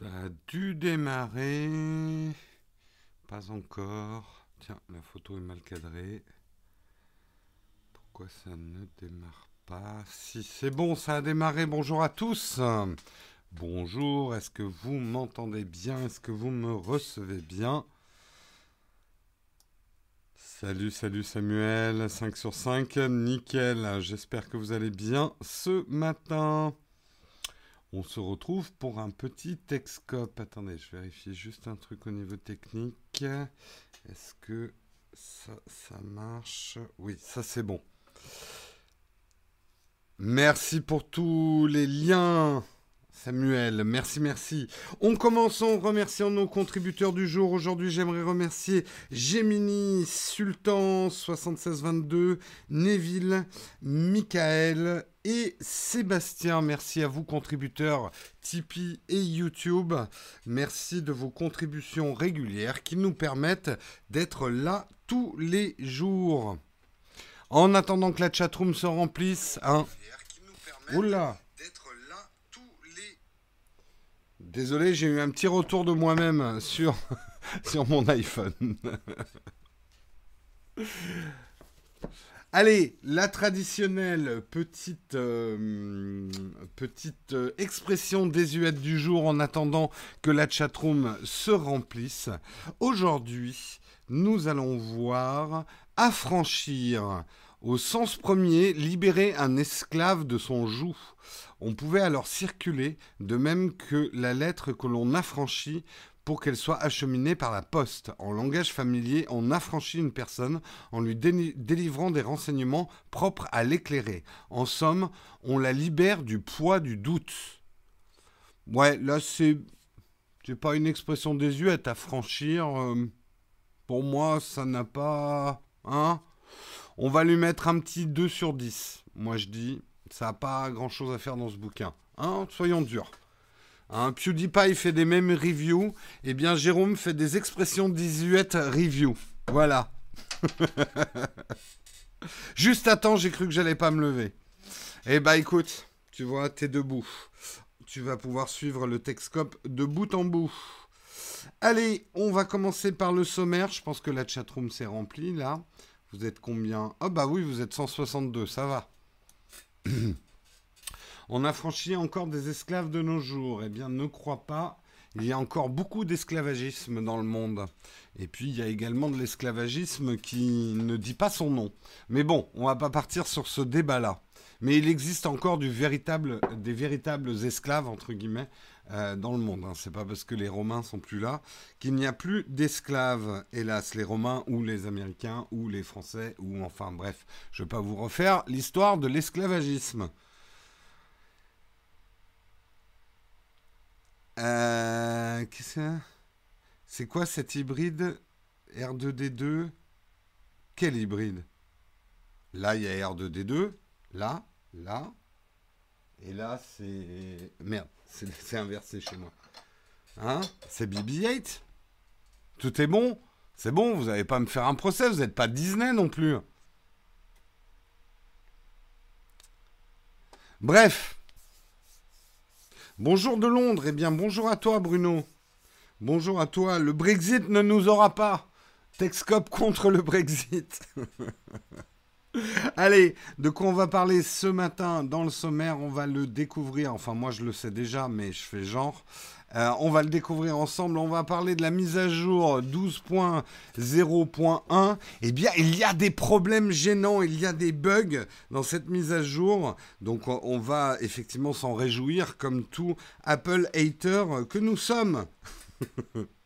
Ça a dû démarrer. Pas encore. Tiens, la photo est mal cadrée. Pourquoi ça ne démarre pas Si c'est bon, ça a démarré. Bonjour à tous. Bonjour, est-ce que vous m'entendez bien? Est-ce que vous me recevez bien? Salut, salut Samuel, 5 sur 5, nickel, j'espère que vous allez bien ce matin. On se retrouve pour un petit Texcope. Attendez, je vérifie juste un truc au niveau technique. Est-ce que ça, ça marche? Oui, ça c'est bon. Merci pour tous les liens. Samuel, merci, merci. On commence en remerciant nos contributeurs du jour. Aujourd'hui, j'aimerais remercier Gemini, Sultan, 7622, Neville, Michael et Sébastien. Merci à vous, contributeurs Tipeee et YouTube. Merci de vos contributions régulières qui nous permettent d'être là tous les jours. En attendant que la chatroom se remplisse, hein. Oula! Désolé, j'ai eu un petit retour de moi-même sur, sur mon iPhone. Allez, la traditionnelle petite, euh, euh, expression désuète du jour en attendant que la chatroom se remplisse. Aujourd'hui, nous allons voir affranchir. Au sens premier, libérer un esclave de son joug. On pouvait alors circuler, de même que la lettre que l'on affranchit pour qu'elle soit acheminée par la poste. En langage familier, on affranchit une personne en lui délivrant des renseignements propres à l'éclairer. En somme, on la libère du poids du doute. Ouais, là c'est c'est pas une expression désuète à franchir. Euh, pour moi, ça n'a pas hein On va lui mettre un petit 2 sur 10. Moi je dis ça n'a pas grand-chose à faire dans ce bouquin. Hein Soyons durs. Hein, PewDiePie fait des mêmes reviews. Eh bien, Jérôme fait des expressions désuètes review. Voilà. Juste à temps, j'ai cru que j'allais pas me lever. Eh bah écoute, tu vois, t'es debout. Tu vas pouvoir suivre le Texcope de bout en bout. Allez, on va commencer par le sommaire. Je pense que la chatroom s'est remplie là. Vous êtes combien? Oh bah oui, vous êtes 162, ça va. On a franchi encore des esclaves de nos jours. Eh bien, ne crois pas. Il y a encore beaucoup d'esclavagisme dans le monde. Et puis, il y a également de l'esclavagisme qui ne dit pas son nom. Mais bon, on va pas partir sur ce débat-là. Mais il existe encore des véritables esclaves, entre guillemets, euh, dans le monde. Hein. C'est pas parce que les Romains sont plus là qu'il n'y a plus d'esclaves, hélas, les Romains ou les Américains ou les Français ou enfin bref, je vais pas vous refaire l'histoire de l'esclavagisme. Euh, c'est quoi cet hybride R2D2 Quel hybride? Là, il y a R2D2. Là, là. Et là, c'est... Merde. C'est inversé chez moi. Hein? C'est BB-8 Tout est bon? C'est bon, vous n'allez pas me faire un procès, vous n'êtes pas Disney non plus. Bref. Bonjour de Londres, eh bien bonjour à toi Bruno. Bonjour à toi, le Brexit ne nous aura pas. Texcop contre le Brexit. Allez, de quoi on va parler ce matin dans le sommaire On va le découvrir. Enfin, moi, je le sais déjà, mais je fais genre. Euh, on va le découvrir ensemble. On va parler de la mise à jour 12.0.1. Eh bien, il y a des problèmes gênants, il y a des bugs dans cette mise à jour. Donc, on va effectivement s'en réjouir comme tout Apple hater que nous sommes.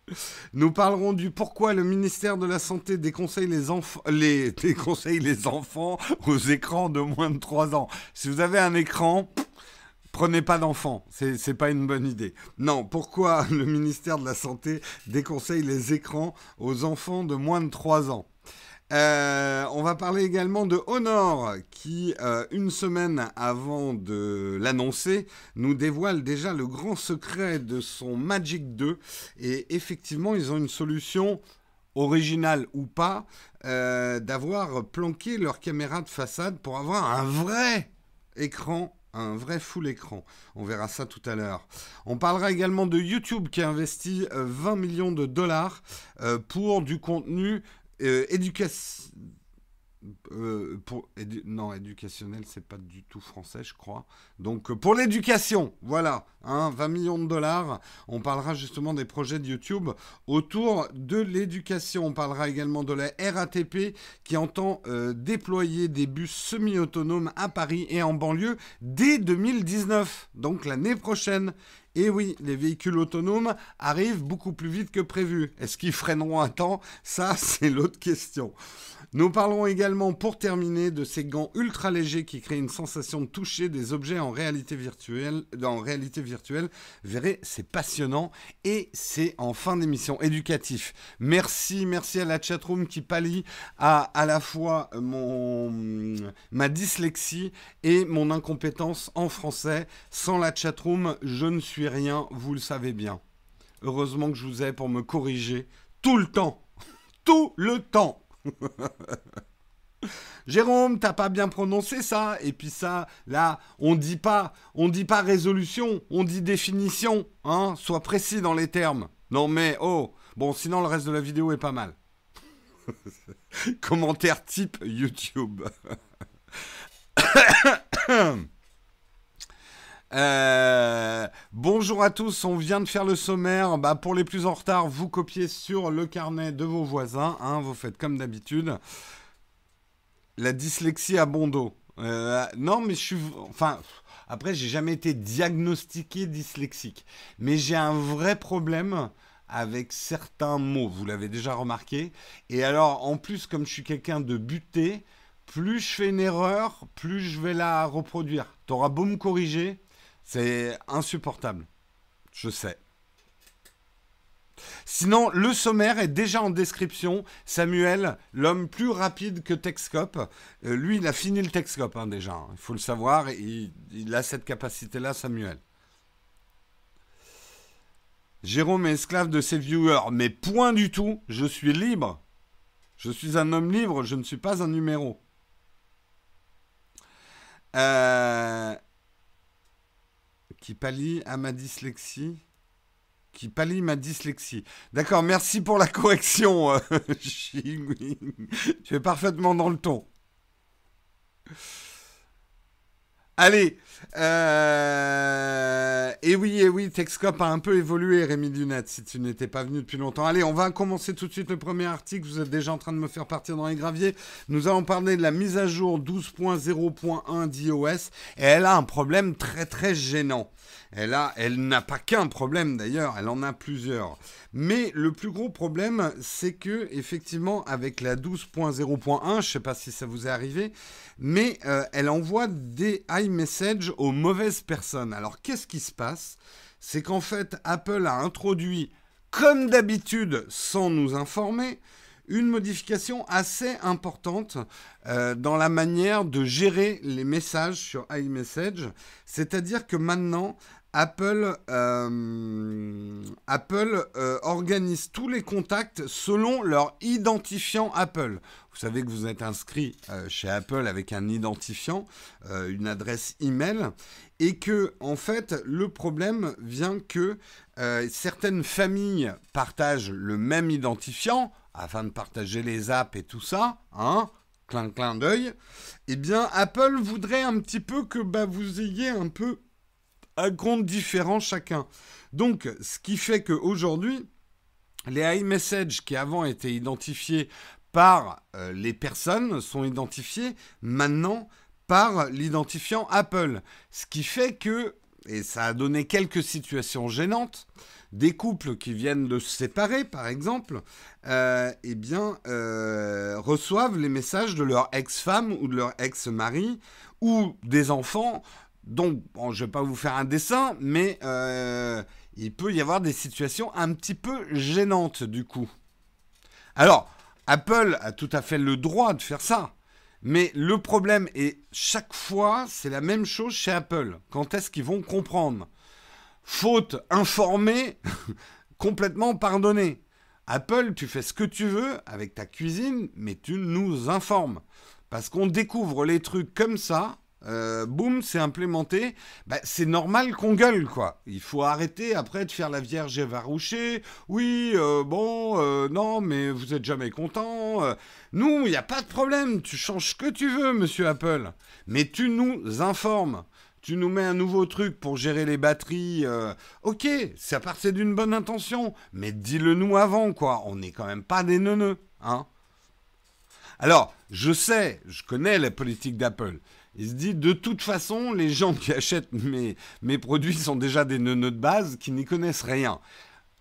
Nous parlerons du pourquoi le ministère de la Santé déconseille les, enfants aux écrans de moins de 3 ans. Si vous avez un écran, prenez pas d'enfants, c'est pas une bonne idée. Non, pourquoi le ministère de la Santé déconseille les écrans aux enfants de moins de 3 ans? Euh, on va parler également de Honor, qui, euh, une semaine avant de l'annoncer, nous dévoile déjà le grand secret de son Magic 2. Et effectivement, ils ont une solution originale ou pas, euh, d'avoir planqué leur caméra de façade pour avoir un vrai écran un vrai full écran. On verra ça tout à l'heure. On parlera également de YouTube qui a investi 20 euh, millions de dollars pour du contenu euh, pour non éducationnel c'est pas du tout français je crois. Donc euh, pour l'éducation voilà hein, 20 millions de dollars. On parlera justement des projets de YouTube autour de l'éducation. On parlera également de la RATP qui entend euh, déployer des bus semi-autonomes à Paris et en banlieue dès 2019 donc l'année prochaine et oui, les véhicules autonomes arrivent beaucoup plus vite que prévu. Est-ce qu'ils freineront à temps? Ça, c'est l'autre question. Nous parlerons également, pour terminer, de ces gants ultra légers qui créent une sensation de toucher des objets en réalité virtuelle. En réalité virtuelle, vous verrez, c'est passionnant et c'est en fin d'émission éducatif. Merci, merci à la chatroom qui pallie à à la fois mon, ma dyslexie et mon incompétence en français. Sans la chatroom, je ne suis rien, vous le savez bien. Heureusement que je vous ai pour me corriger tout le temps. Tout le temps. Jérôme, t'as pas bien prononcé ça. Et puis ça, là, on dit pas, on dit pas résolution, on dit définition. Hein Sois précis dans les termes. Non mais oh, bon, sinon le reste de la vidéo est pas mal. Commentaire type YouTube. Euh, bonjour à tous, on vient de faire le sommaire. Bah, pour les plus en retard, vous copiez sur le carnet de vos voisins. Hein, vous faites comme d'habitude. La dyslexie à bon dos. Euh, non, mais je suis. Enfin. Après, j'ai jamais été diagnostiqué dyslexique. Mais j'ai un vrai problème avec certains mots. Vous l'avez déjà remarqué. Et alors, en plus, comme je suis quelqu'un de buté, plus je fais une erreur, plus je vais la reproduire. T'auras beau me corriger, c'est insupportable. Je sais. Sinon, le sommaire est déjà en description. Samuel, l'homme plus rapide que Texcope, euh, lui, il a fini le Texcope hein, déjà. Hein. Il faut le savoir. Il, il a cette capacité-là, Samuel. Jérôme est esclave de ses viewers, mais point du tout. Je suis libre. Je suis un homme libre, je ne suis pas un numéro. Euh, qui pallie à ma dyslexie. Qui pallie ma dyslexie. D'accord, merci pour la correction, euh, tu es parfaitement dans le ton. Allez, euh... et oui, et oui, Texcop a un peu évolué, Rémi Lunette, si tu n'étais pas venu depuis longtemps. Allez, on va commencer tout de suite le premier article. Vous êtes déjà en train de me faire partir dans les graviers. Nous allons parler de la mise à jour 12.0.1 d'iOS, et elle a un problème très très gênant. Elle, elle n'a pas qu'un problème d'ailleurs, elle en a plusieurs. Mais le plus gros problème, c'est que effectivement, avec la 12.0.1, je ne sais pas si ça vous est arrivé, mais euh, elle envoie des iMessages aux mauvaises personnes. Alors qu'est-ce qui se passe? C'est qu'en fait, Apple a introduit, comme d'habitude, sans nous informer, une modification assez importante euh, dans la manière de gérer les messages sur iMessage. C'est-à-dire que maintenant, Apple, euh, euh, organise tous les contacts selon leur identifiant Apple. Vous savez que vous êtes inscrit euh, chez Apple avec un identifiant, une adresse email, et que en fait le problème vient que certaines familles partagent le même identifiant afin de partager les apps et tout ça, hein, clin clin d'œil. Eh bien, Apple voudrait un petit peu que bah, vous ayez un peu un compte différent chacun. Donc, ce qui fait qu'aujourd'hui, les iMessage qui avant étaient identifiés par euh, les personnes sont identifiés maintenant par l'identifiant Apple. Ce qui fait que, et ça a donné quelques situations gênantes, des couples qui viennent de se séparer, par exemple, euh, eh bien, euh, reçoivent les messages de leur ex-femme ou de leur ex-mari ou des enfants donc, je ne vais pas vous faire un dessin, mais euh, il peut y avoir des situations un petit peu gênantes du coup. Alors, Apple a tout à fait le droit de faire ça. Mais le problème est, chaque fois, c'est la même chose chez Apple. Quand est-ce qu'ils vont comprendre? Faute informée, complètement pardonnée. Apple, tu fais ce que tu veux avec ta cuisine, mais tu nous informes. Parce qu'on découvre les trucs comme ça, Euh, boum, c'est implémenté. Bah, c'est normal qu'on gueule, quoi. Il faut arrêter après de faire la vierge effarouchée. Oui, euh, bon, euh, non, mais vous êtes jamais content. nous, il n'y a pas de problème. Tu changes ce que tu veux, monsieur Apple. Mais tu nous informes. Tu nous mets un nouveau truc pour gérer les batteries. ok, ça partait d'une bonne intention. Mais dis-le nous avant, quoi. On n'est quand même pas des neuneux, hein. Alors, je sais, je connais la politique d'Apple. Il se dit, de toute façon, les gens qui achètent mes, mes produits sont déjà des neuneux de base qui n'y connaissent rien.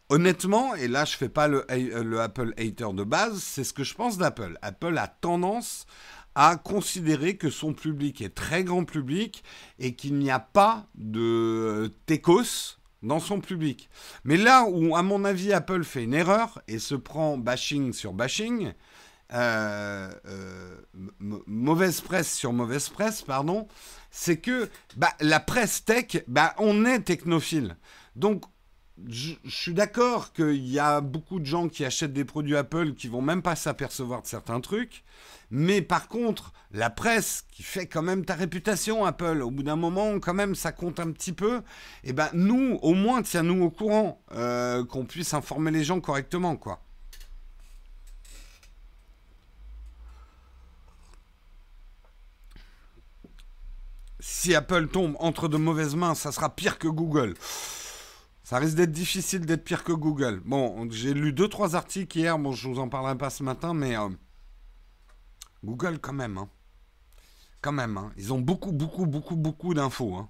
Honnêtement, et là je fais pas le, le Apple hater de base, c'est ce que je pense d'Apple. Apple a tendance à considérer que son public est très grand public et qu'il n'y a pas de techos dans son public. Mais là où, à mon avis, Apple fait une erreur et se prend bashing sur bashing, euh, euh, mauvaise presse sur mauvaise presse, pardon, c'est que bah, la presse tech, bah, on est technophile. Donc, je, suis d'accord qu'il y a beaucoup de gens qui achètent des produits Apple qui vont même pas s'apercevoir de certains trucs. Mais par contre, la presse qui fait quand même ta réputation, Apple, au bout d'un moment, quand même, ça compte un petit peu. Et ben, nous, au moins, tiens-nous au courant, euh, qu'on puisse informer les gens correctement, quoi. Si Apple tombe entre de mauvaises mains, ça sera pire que Google. Ça risque d'être difficile d'être pire que Google. Bon, j'ai lu deux trois articles hier. Bon, je vous en parlerai pas ce matin, mais euh, Google quand même. Hein. Quand même. Hein. Ils ont beaucoup, beaucoup, beaucoup, beaucoup d'infos. Hein.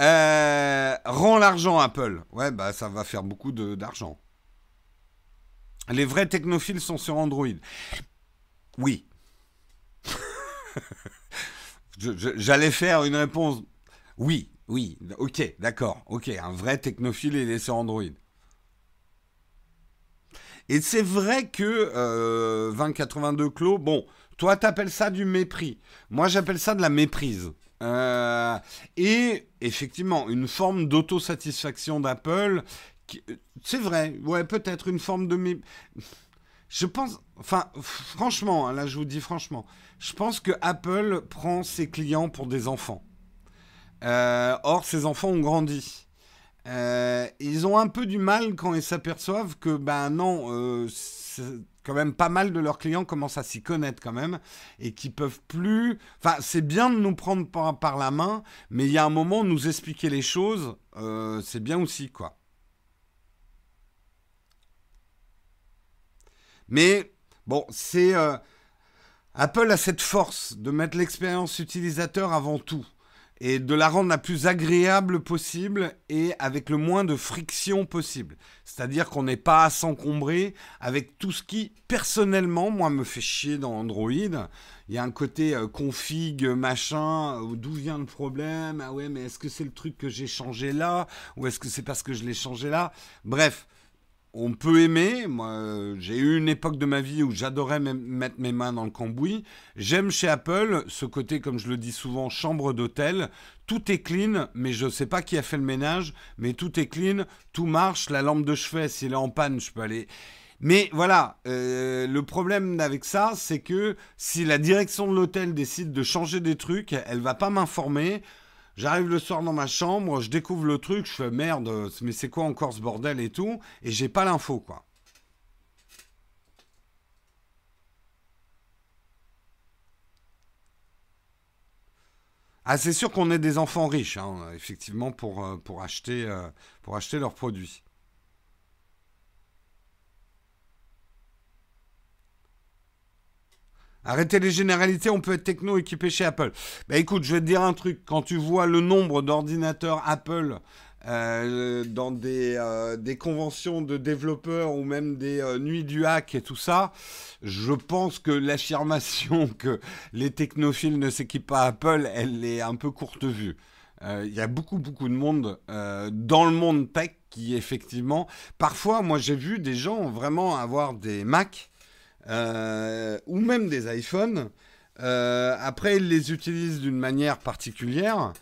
Euh, rend l'argent Apple. Ouais, bah ça va faire beaucoup d'argent. Les vrais technophiles sont sur Android. Oui. J'allais faire une réponse. Oui, oui, ok, d'accord, ok, un vrai technophile, il est sur Android. Et c'est vrai que euh, 2082 Clos, bon, toi t'appelles ça du mépris. Moi j'appelle ça de la méprise. Euh, et effectivement, une forme d'autosatisfaction d'Apple. C'est vrai, ouais, peut-être une forme de mépris. Je pense, enfin, franchement, hein, là je vous dis franchement, je pense que Apple prend ses clients pour des enfants. Euh, or, ces enfants ont grandi. Euh, ils ont un peu du mal quand ils s'aperçoivent que, ben non, euh, quand même pas mal de leurs clients commencent à s'y connaître quand même et qui peuvent plus. Enfin, c'est bien de nous prendre par, par, la main, mais il y a un moment nous expliquer les choses, c'est bien aussi, quoi. Mais bon, c'est Apple a cette force de mettre l'expérience utilisateur avant tout et de la rendre la plus agréable possible et avec le moins de friction possible. C'est-à-dire qu'on n'est pas à s'encombrer avec tout ce qui, personnellement, moi, me fait chier dans Android. Il y a un côté euh, config, machin, euh, d'où vient le problème? Ah ouais, mais est-ce que c'est le truc que j'ai changé là? Ou est-ce que c'est parce que je l'ai changé là? Bref, on peut aimer. Moi, j'ai eu une époque de ma vie où j'adorais mettre mes mains dans le cambouis. J'aime chez Apple ce côté, comme je le dis souvent, chambre d'hôtel. Tout est clean, mais je ne sais pas qui a fait le ménage, mais tout est clean, tout marche. La lampe de chevet, s'il est en panne, je peux aller. Mais voilà, euh, le problème avec ça, c'est que si la direction de l'hôtel décide de changer des trucs, elle va pas m'informer. J'arrive le soir dans ma chambre, je découvre le truc, je fais merde, mais c'est quoi encore ce bordel et tout, et j'ai pas l'info, quoi. Ah, c'est sûr qu'on est des enfants riches, hein, effectivement, pour, euh, acheter, euh, pour acheter leurs produits. Arrêtez les généralités, on peut être techno équipé chez Apple. Bah écoute, je vais te dire un truc. Quand tu vois le nombre d'ordinateurs Apple euh, dans des, euh, des, conventions de développeurs ou même des euh, nuits du hack et tout ça, je pense que l'affirmation que les technophiles ne s'équipent pas Apple, elle est un peu courte vue. Il y a beaucoup, beaucoup de monde dans le monde tech qui, effectivement, parfois, moi j'ai vu des gens vraiment avoir des Mac euh, ou même des iPhones. Euh, après, ils les utilisent d'une manière particulière.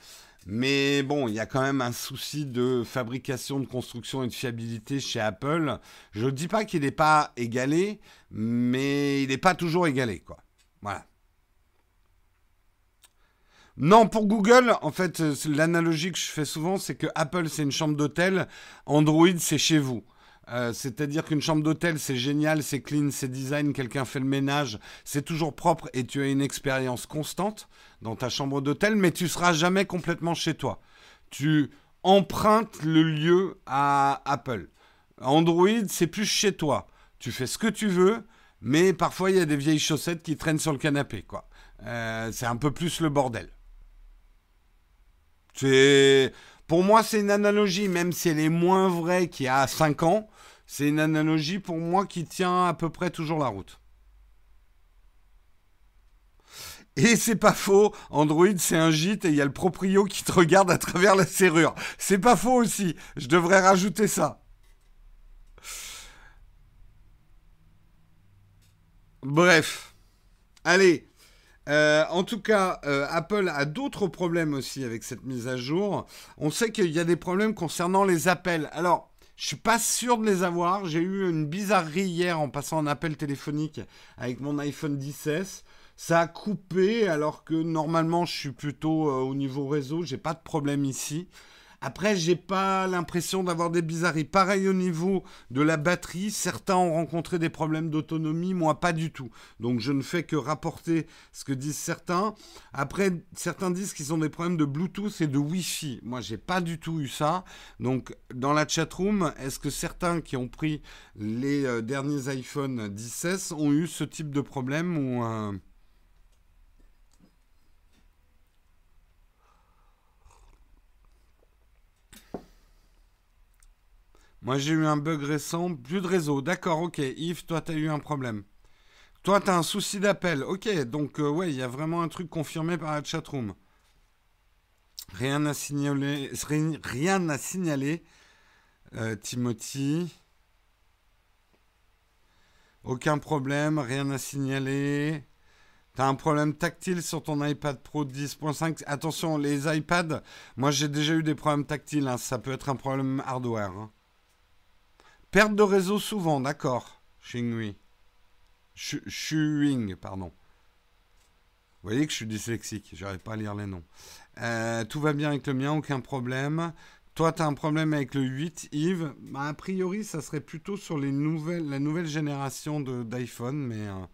Mais bon, il y a quand même un souci de fabrication, de construction et de fiabilité chez Apple. Je ne dis pas qu'il n'est pas égalé, mais il n'est pas toujours égalé. Voilà. Non, pour Google, en fait, l'analogie que je fais souvent, c'est que Apple, c'est une chambre d'hôtel, Android, c'est chez vous. Euh, c'est-à-dire qu'une chambre d'hôtel, c'est génial, c'est clean, c'est design, quelqu'un fait le ménage, c'est toujours propre et tu as une expérience constante dans ta chambre d'hôtel, mais tu seras jamais complètement chez toi. Tu empruntes le lieu à Apple. Android, c'est plus chez toi. Tu fais ce que tu veux, mais parfois il y a des vieilles chaussettes qui traînent sur le canapé, quoi. Euh, c'est un peu plus le bordel. C'est pour moi, c'est une analogie, même si elle est moins vraie qu'il y a 5 ans, c'est une analogie pour moi qui tient à peu près toujours la route. Et c'est pas faux, Android c'est un gîte et il y a le proprio qui te regarde à travers la serrure. C'est pas faux aussi, je devrais rajouter ça. Bref. Allez, euh, en tout cas, euh, Apple a d'autres problèmes aussi avec cette mise à jour. On sait qu'il y a des problèmes concernant les appels. Alors, je suis pas sûr de les avoir. J'ai eu une bizarrerie hier en passant un appel téléphonique avec mon iPhone 10 Ça a coupé alors que normalement je suis plutôt euh, au niveau réseau. J'ai pas de problème ici. Après, j'ai pas l'impression d'avoir des bizarreries. Pareil au niveau de la batterie, certains ont rencontré des problèmes d'autonomie, moi pas du tout. Donc je ne fais que rapporter ce que disent certains. Après, certains disent qu'ils ont des problèmes de Bluetooth et de Wi-Fi. Moi, j'ai pas du tout eu ça. Donc dans la chatroom, est-ce que certains qui ont pris les euh, derniers iPhone 10 ont eu ce type de problème ou Moi, j'ai eu un bug récent, plus de réseau. D'accord, ok. Yves, toi, tu as eu un problème. Toi, tu as un souci d'appel. Ok, donc, euh, ouais, il y a vraiment un truc confirmé par la chatroom. Rien à signaler. Rien à signaler. Euh, Timothy. Aucun problème, rien à signaler. T'as un problème tactile sur ton iPad Pro 10.5. Attention, les iPads, moi j'ai déjà eu des problèmes tactiles. Hein. Ça peut être un problème hardware. Hein. Perte de réseau souvent, d'accord. Xingui. Shuing, pardon. Vous voyez que je suis dyslexique, j'arrive pas à lire les noms. Euh, tout va bien avec le mien, aucun problème. Toi, tu as un problème avec le 8, Yves. Bah, a priori, ça serait plutôt sur les nouvelles, la nouvelle génération d'iPhone, mais... Euh,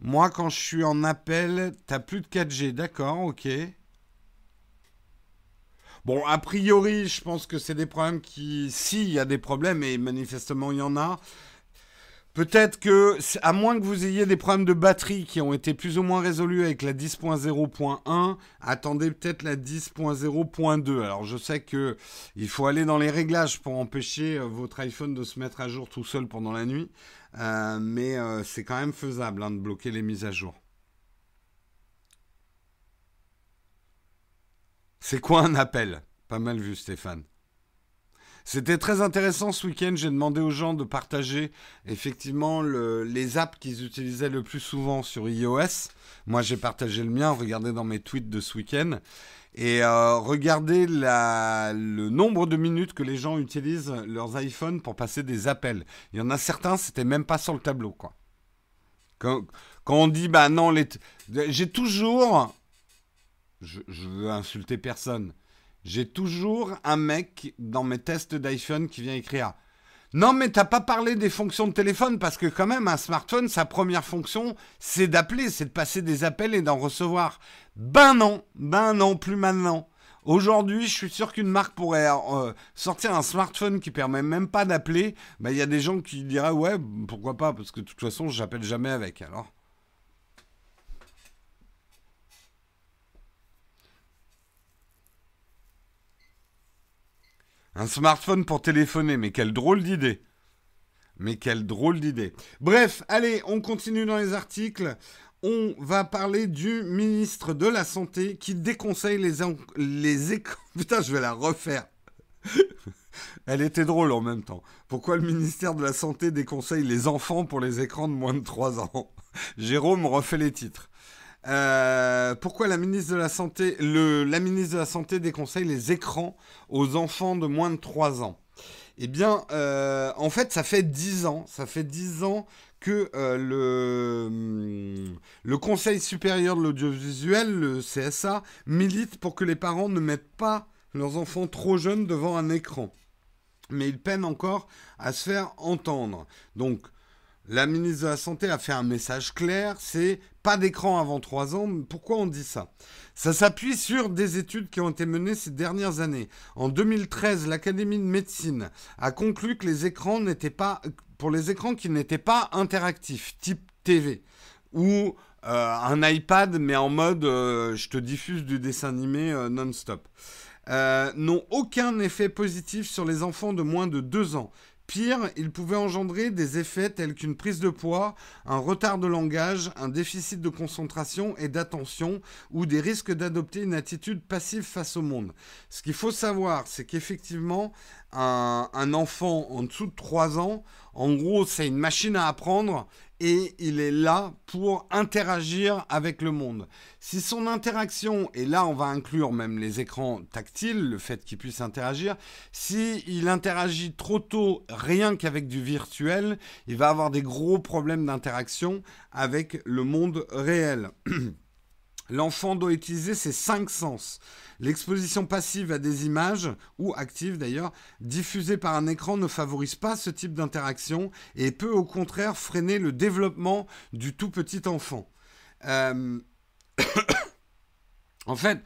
moi, quand je suis en appel, t'as plus de 4G, d'accord, ok. Bon, a priori, je pense que c'est des problèmes qui, s'il y a des problèmes, et manifestement il y en a, Peut-être que, à moins que vous ayez des problèmes de batterie qui ont été plus ou moins résolus avec la 10.0.1, attendez peut-être la 10.0.2. Alors je sais que il faut aller dans les réglages pour empêcher euh, votre iPhone de se mettre à jour tout seul pendant la nuit, euh, mais euh, c'est quand même faisable hein, de bloquer les mises à jour. C'est quoi un appel? Pas mal vu, Stéphane. C'était très intéressant ce week-end. J'ai demandé aux gens de partager effectivement les apps qu'ils utilisaient le plus souvent sur iOS. Moi, j'ai partagé le mien. Regardez dans mes tweets de ce week-end. Et euh, regardez le nombre de minutes que les gens utilisent leurs iPhones pour passer des appels. Il y en a certains, c'était même pas sur le tableau. Quand, on dit, bah non, j'ai toujours je, veux insulter personne. J'ai toujours un mec dans mes tests d'iPhone qui vient écrire Non, mais t'as pas parlé des fonctions de téléphone parce que, quand même, un smartphone, sa première fonction, c'est d'appeler, c'est de passer des appels et d'en recevoir. Ben non, ben non, plus maintenant. Aujourd'hui, je suis sûr qu'une marque pourrait euh, sortir un smartphone qui permet même pas d'appeler. Ben, il y a des gens qui diraient ouais, pourquoi pas, parce que de toute façon, j'appelle jamais avec. Alors. Un smartphone pour téléphoner, mais quelle drôle d'idée. Mais quelle drôle d'idée. Bref, allez, on continue dans les articles. On va parler du ministre de la Santé qui déconseille les, les écrans. Putain, je vais la refaire. Elle était drôle en même temps. Pourquoi le ministère de la Santé déconseille les enfants pour les écrans de moins de 3 ans? Jérôme refait les titres. Euh, pourquoi la ministre de la Santé, la ministre de la Santé déconseille les écrans aux enfants de moins de 3 ans? Eh bien, euh, en fait, ça fait 10 ans, ça fait 10 ans que euh, le, hum, le Conseil supérieur de l'audiovisuel, le CSA, milite pour que les parents ne mettent pas leurs enfants trop jeunes devant un écran. Mais ils peinent encore à se faire entendre. Donc, la ministre de la Santé a fait un message clair, c'est pas d'écran avant 3 ans. Pourquoi on dit ça? Ça s'appuie sur des études qui ont été menées ces dernières années. En 2013, l'Académie de médecine a conclu que les écrans n'étaient pas, pour les écrans qui n'étaient pas interactifs, type TV, ou euh, un iPad, mais en mode euh, je te diffuse du dessin animé euh, non-stop, n'ont aucun effet positif sur les enfants de moins de 2 ans. Pire, il pouvait engendrer des effets tels qu'une prise de poids, un retard de langage, un déficit de concentration et d'attention, ou des risques d'adopter une attitude passive face au monde. Ce qu'il faut savoir, c'est qu'effectivement, un, enfant en dessous de 3 ans, en gros, c'est une machine à apprendre et il est là pour interagir avec le monde. Si son interaction, et là on va inclure même les écrans tactiles, le fait qu'il puisse interagir, si il interagit trop tôt rien qu'avec du virtuel, il va avoir des gros problèmes d'interaction avec le monde réel. L'enfant doit utiliser ses cinq sens. L'exposition passive à des images, ou active d'ailleurs, diffusées par un écran ne favorise pas ce type d'interaction et peut au contraire freiner le développement du tout petit enfant. Euh, en fait,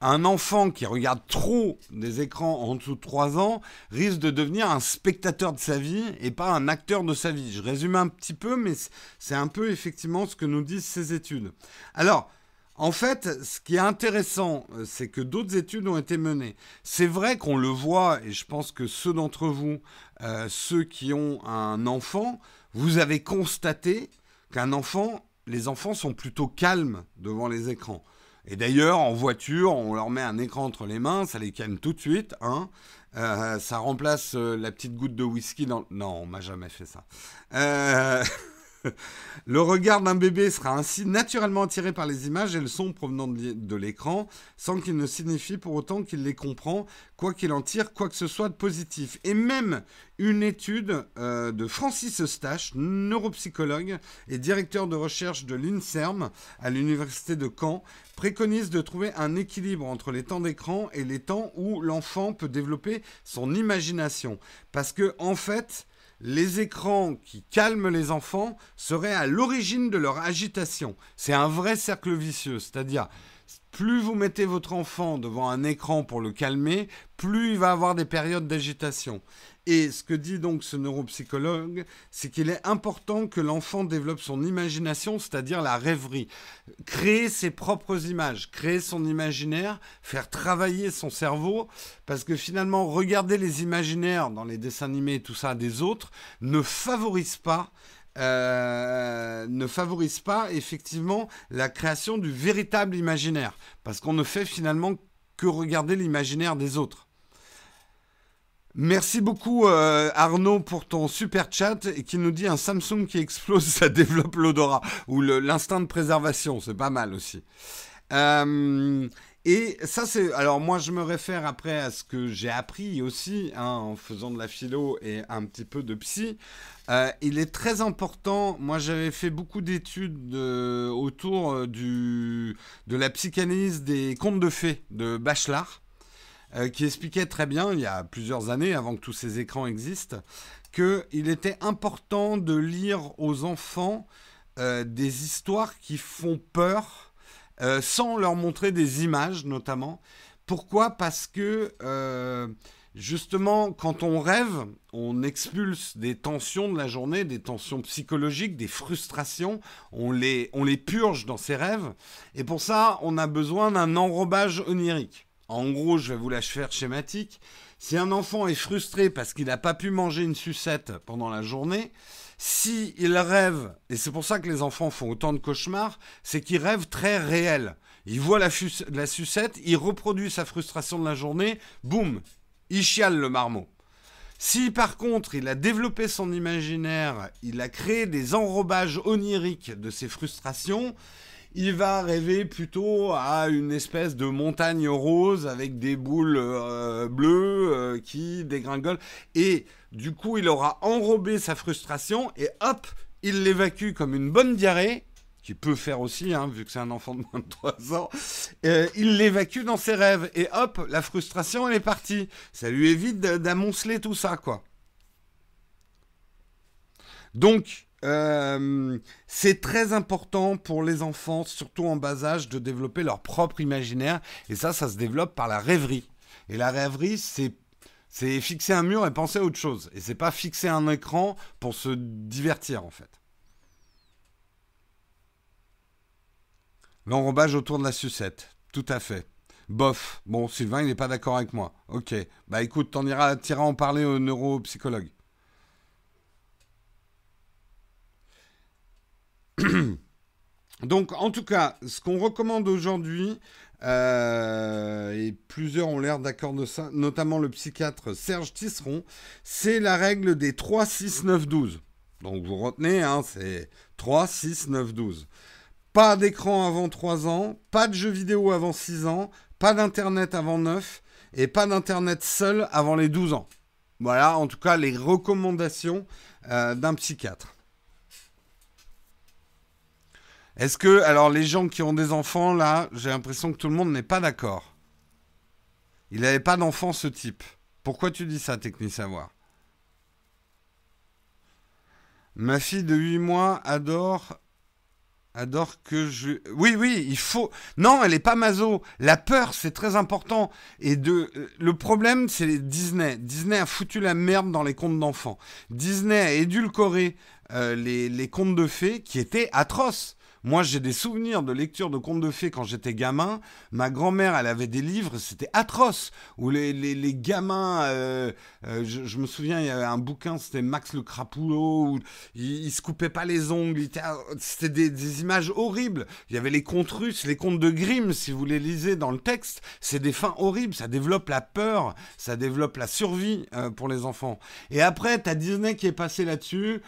un enfant qui regarde trop des écrans en dessous de 3 ans risque de devenir un spectateur de sa vie et pas un acteur de sa vie. Je résume un petit peu, mais c'est un peu effectivement ce que nous disent ces études. Alors, en fait, ce qui est intéressant, euh, c'est que d'autres études ont été menées. C'est vrai qu'on le voit, et je pense que ceux d'entre vous, euh, ceux qui ont un enfant, vous avez constaté qu'un enfant, les enfants sont plutôt calmes devant les écrans. Et d'ailleurs, en voiture, on leur met un écran entre les mains, ça les calme tout de suite. Hein. Euh, ça remplace la petite goutte de whisky dans... Non, on m'a jamais fait ça. Le regard d'un bébé sera ainsi naturellement attiré par les images et le son provenant de l'écran, sans qu'il ne signifie pour autant qu'il les comprend, quoi qu'il en tire quoi que ce soit de positif. Et même une étude euh, de Francis Eustache, neuropsychologue et directeur de recherche de l'INSERM à l'université de Caen, préconise de trouver un équilibre entre les temps d'écran et les temps où l'enfant peut développer son imagination. Parce que, en fait, les écrans qui calment les enfants seraient à l'origine de leur agitation. C'est un vrai cercle vicieux, c'est-à-dire plus vous mettez votre enfant devant un écran pour le calmer, plus il va avoir des périodes d'agitation. Et ce que dit donc ce neuropsychologue, c'est qu'il est important que l'enfant développe son imagination, c'est-à-dire la rêverie. Créer ses propres images, créer son imaginaire, faire travailler son cerveau, parce que finalement, regarder les imaginaires dans les dessins animés et tout ça des autres ne favorise pas euh, ne favorise pas effectivement la création du véritable imaginaire, parce qu'on ne fait finalement que regarder l'imaginaire des autres. Merci beaucoup euh, Arnaud pour ton super chat qui nous dit un Samsung qui explose, ça développe l'odorat ou l'instinct de préservation, c'est pas mal aussi. Euh, et ça c'est, alors moi je me réfère après à ce que j'ai appris aussi hein, en faisant de la philo et un petit peu de psy. Euh, il est très important, moi j'avais fait beaucoup d'études autour du, de la psychanalyse des contes de fées de Bachelard. Euh, qui expliquait très bien, il y a plusieurs années, avant que tous ces écrans existent, qu'il était important de lire aux enfants euh, des histoires qui font peur, euh, sans leur montrer des images notamment. Pourquoi? Parce que justement, quand on rêve, on expulse des tensions de la journée, des tensions psychologiques, des frustrations, on les, on les purge dans ses rêves, et pour ça, on a besoin d'un enrobage onirique. En gros, je vais vous la faire schématique. Si un enfant est frustré parce qu'il n'a pas pu manger une sucette pendant la journée, si rêve, et c'est pour ça que les enfants font autant de cauchemars, c'est qu'ils rêvent très réel. Il voit la, la, sucette, il reproduit sa frustration de la journée, boum, il chiale le marmot. Si par contre il a développé son imaginaire, il a créé des enrobages oniriques de ses frustrations, il va rêver plutôt à une espèce de montagne rose avec des boules euh, bleues euh, qui dégringolent. Et du coup, il aura enrobé sa frustration et hop, il l'évacue comme une bonne diarrhée, qui peut faire aussi, hein, vu que c'est un enfant de moins de 3 ans, euh, il l'évacue dans ses rêves. Et hop, la frustration, elle est partie. Ça lui évite d'amonceler tout ça, quoi. Donc, euh, c'est très important pour les enfants, surtout en bas âge, de développer leur propre imaginaire. Et ça, ça se développe par la rêverie. Et la rêverie, c'est fixer un mur et penser à autre chose. Et c'est pas fixer un écran pour se divertir, en fait. L'enrobage autour de la sucette. Tout à fait. Bof. Bon, Sylvain, il n'est pas d'accord avec moi. Ok. Bah écoute, t'en iras, iras en parler au neuropsychologue. Donc, en tout cas, ce qu'on recommande aujourd'hui, euh, et plusieurs ont l'air d'accord de ça, notamment le psychiatre Serge Tisseron, c'est la règle des 3, 6, 9, 12. Donc, vous retenez, hein, c'est 3, 6, 9, 12. Pas d'écran avant 3 ans, pas de jeux vidéo avant 6 ans, pas d'internet avant 9 et pas d'internet seul avant les 12 ans. Voilà en tout cas les recommandations euh, d'un psychiatre. Est-ce que, alors les gens qui ont des enfants, là, j'ai l'impression que tout le monde n'est pas d'accord. Il n'avait pas d'enfant ce type. Pourquoi tu dis ça, Technique Savoir? Ma fille de 8 mois adore adore que je. Oui, oui, il faut. Non, elle est pas maso. La peur, c'est très important. Et de. Euh, le problème, c'est Disney. Disney a foutu la merde dans les contes d'enfants. Disney a édulcoré euh, les contes de fées qui étaient atroces. Moi, j'ai des souvenirs de lecture de contes de fées quand j'étais gamin. Ma grand-mère, elle avait des livres, c'était atroce. Où les, les, gamins, euh, euh, je, me souviens, il y avait un bouquin, c'était Max le Crapoulot, où il, se coupait pas les ongles. C'était des, des, images horribles. Il y avait les contes russes, les contes de Grimm, si vous les lisez dans le texte. C'est des fins horribles. Ça développe la peur, ça développe la survie euh, pour les enfants. Et après, t'as Disney qui est passé là-dessus.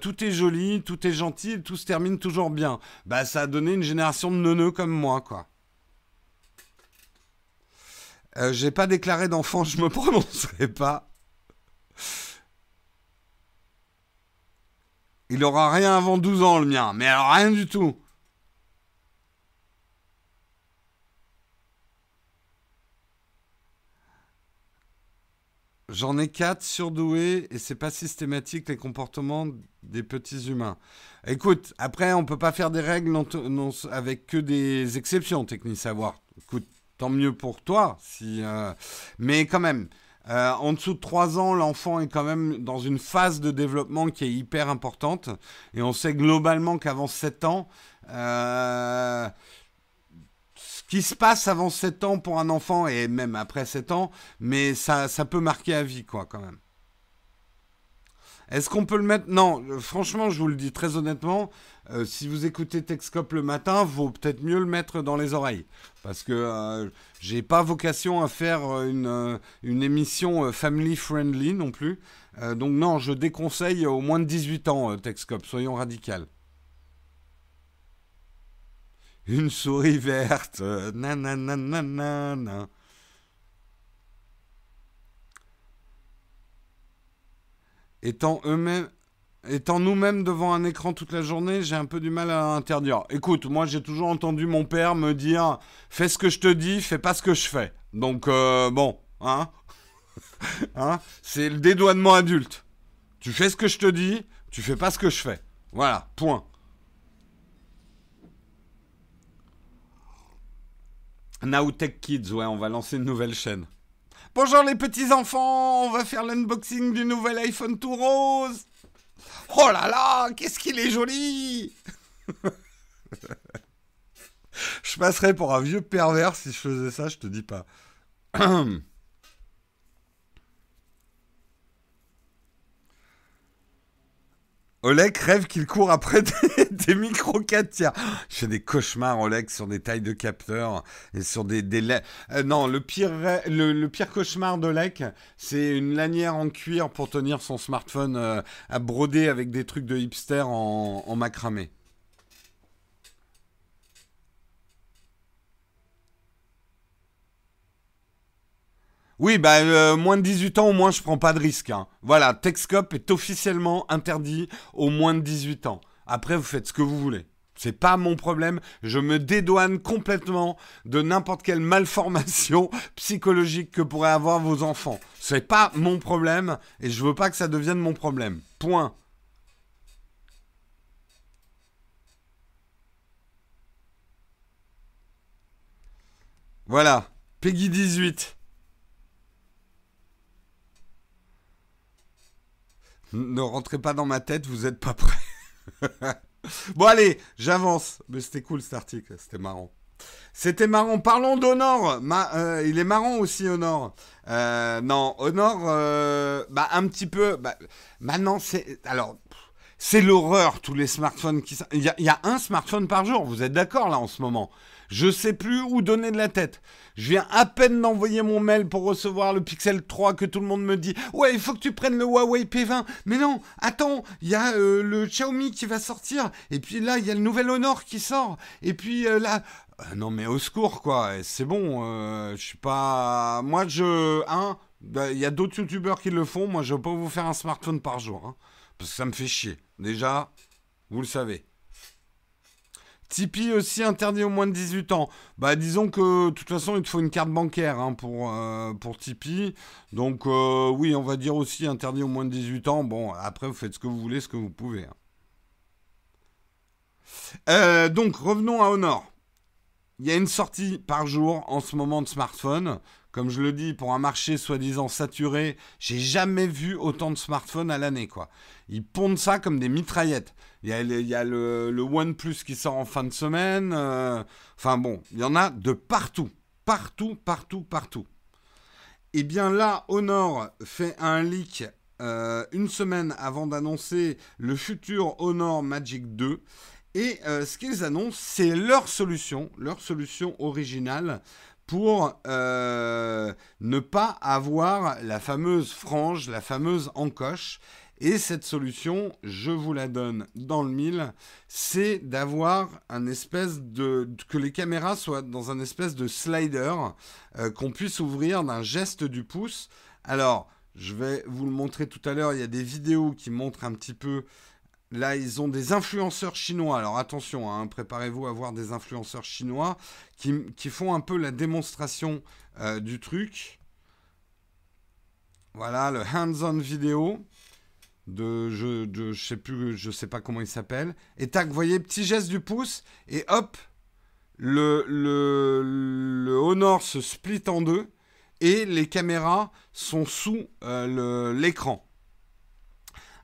tout est joli, tout est gentil, tout se termine toujours bien bah ça a donné une génération de neuneux comme moi, quoi. Euh, j'ai pas déclaré d'enfant, je me prononcerai pas. Il aura rien avant 12 ans, le mien, mais alors rien du tout. J'en ai quatre surdoués et c'est pas systématique les comportements des petits humains. Écoute, après on peut pas faire des règles avec que des exceptions, technique savoir. Écoute, tant mieux pour toi, si. Euh, mais quand même, euh, en dessous de 3 ans, l'enfant est quand même dans une phase de développement qui est hyper importante. Et on sait globalement qu'avant 7 ans, euh, qui se passe avant 7 ans pour un enfant et même après 7 ans, mais ça, ça peut marquer à vie, quoi, quand même. Est-ce qu'on peut le mettre? Non, euh, franchement, je vous le dis très honnêtement, euh, si vous écoutez Texcope le matin, vaut peut-être mieux le mettre dans les oreilles. Parce que euh, j'ai pas vocation à faire une, une émission family friendly non plus. donc non, je déconseille au moins de 18 ans Texcope, soyons radicales. Une souris verte. Nananana. Étant nous-mêmes devant un écran toute la journée, j'ai un peu du mal à interdire. Écoute, moi j'ai toujours entendu mon père me dire fais ce que je te dis, fais pas ce que je fais. Donc euh, bon, hein, hein C'est le dédouanement adulte. Tu fais ce que je te dis, tu fais pas ce que je fais. Voilà, point. Nowtech Kids, ouais, on va lancer une nouvelle chaîne. Bonjour les petits enfants, on va faire l'unboxing du nouvel iPhone tout rose. Oh là là, qu'est-ce qu'il est joli Je passerais pour un vieux pervers si je faisais ça, je te dis pas. Oleg rêve qu'il court après des, micro 4 tiers. Je fais des cauchemars, Oleg, sur des tailles de capteurs et sur des... Euh, non, le pire, le, pire cauchemar d'Oleg, c'est une lanière en cuir pour tenir son smartphone euh, à broder avec des trucs de hipster en macramé. Oui, bah euh, moins de 18 ans, au moins je prends pas de risque. Hein. Voilà, Texcop est officiellement interdit aux moins de 18 ans. Après, vous faites ce que vous voulez. C'est pas mon problème. Je me dédouane complètement de n'importe quelle malformation psychologique que pourraient avoir vos enfants. C'est pas mon problème et je veux pas que ça devienne mon problème. Point. Voilà. Peggy 18. Ne rentrez pas dans ma tête, vous êtes pas prêts. bon allez, j'avance. Mais c'était cool cet article, c'était marrant. C'était marrant. Parlons d'Honor. Euh, il est marrant aussi, Honor. Euh, non, Honor, euh, bah, un petit peu. Bah, maintenant, c'est. Alors, c'est l'horreur, tous les smartphones qui. Il y, y, a un smartphone par jour, vous êtes d'accord là en ce moment? Je sais plus où donner de la tête. Je viens à peine d'envoyer mon mail pour recevoir le Pixel 3 que tout le monde me dit Ouais, il faut que tu prennes le Huawei P20. Mais non, attends, il y a euh, le Xiaomi qui va sortir. Et puis là, il y a le nouvel Honor qui sort. Et puis euh, là. Euh, non, mais au secours, quoi. C'est bon. je suis pas. Moi, je. Hein, bah, il y a d'autres youtubeurs qui le font. Moi, je pas vous faire un smartphone par jour. Hein, parce que ça me fait chier. Déjà, vous le savez. Tipeee aussi interdit aux moins de 18 ans. Bah disons que de toute façon il te faut une carte bancaire hein, pour, euh, pour Tipeee. Donc euh, oui on va dire aussi interdit aux moins de 18 ans. Bon après vous faites ce que vous voulez, ce que vous pouvez. Hein. Euh, donc revenons à Honor. Il y a une sortie par jour en ce moment de smartphone. Comme je le dis, pour un marché soi-disant saturé, j'ai jamais vu autant de smartphones à l'année, quoi. Ils pondent ça comme des mitraillettes. Il y a, le, OnePlus qui sort en fin de semaine. Euh, enfin bon, il y en a de partout. Partout, partout, partout. Et eh bien là, Honor fait un leak euh, une semaine avant d'annoncer le futur Honor Magic 2. Et euh, ce qu'ils annoncent, c'est leur solution, leur solution originale pour euh, ne pas avoir la fameuse frange, la fameuse encoche. Et cette solution, je vous la donne dans le mille, c'est d'avoir un espèce de que les caméras soient dans un espèce de slider euh, qu'on puisse ouvrir d'un geste du pouce. Alors, je vais vous le montrer tout à l'heure. Il y a des vidéos qui montrent un petit peu Là, ils ont des influenceurs chinois. Alors attention, hein, préparez-vous à voir des influenceurs chinois qui, font un peu la démonstration euh, du truc. Voilà, le hands-on vidéo de je, je sais plus, pas comment il s'appelle. Et tac, vous voyez, petit geste du pouce et hop, le, le, le Honor se split en deux et les caméras sont sous euh, l'écran.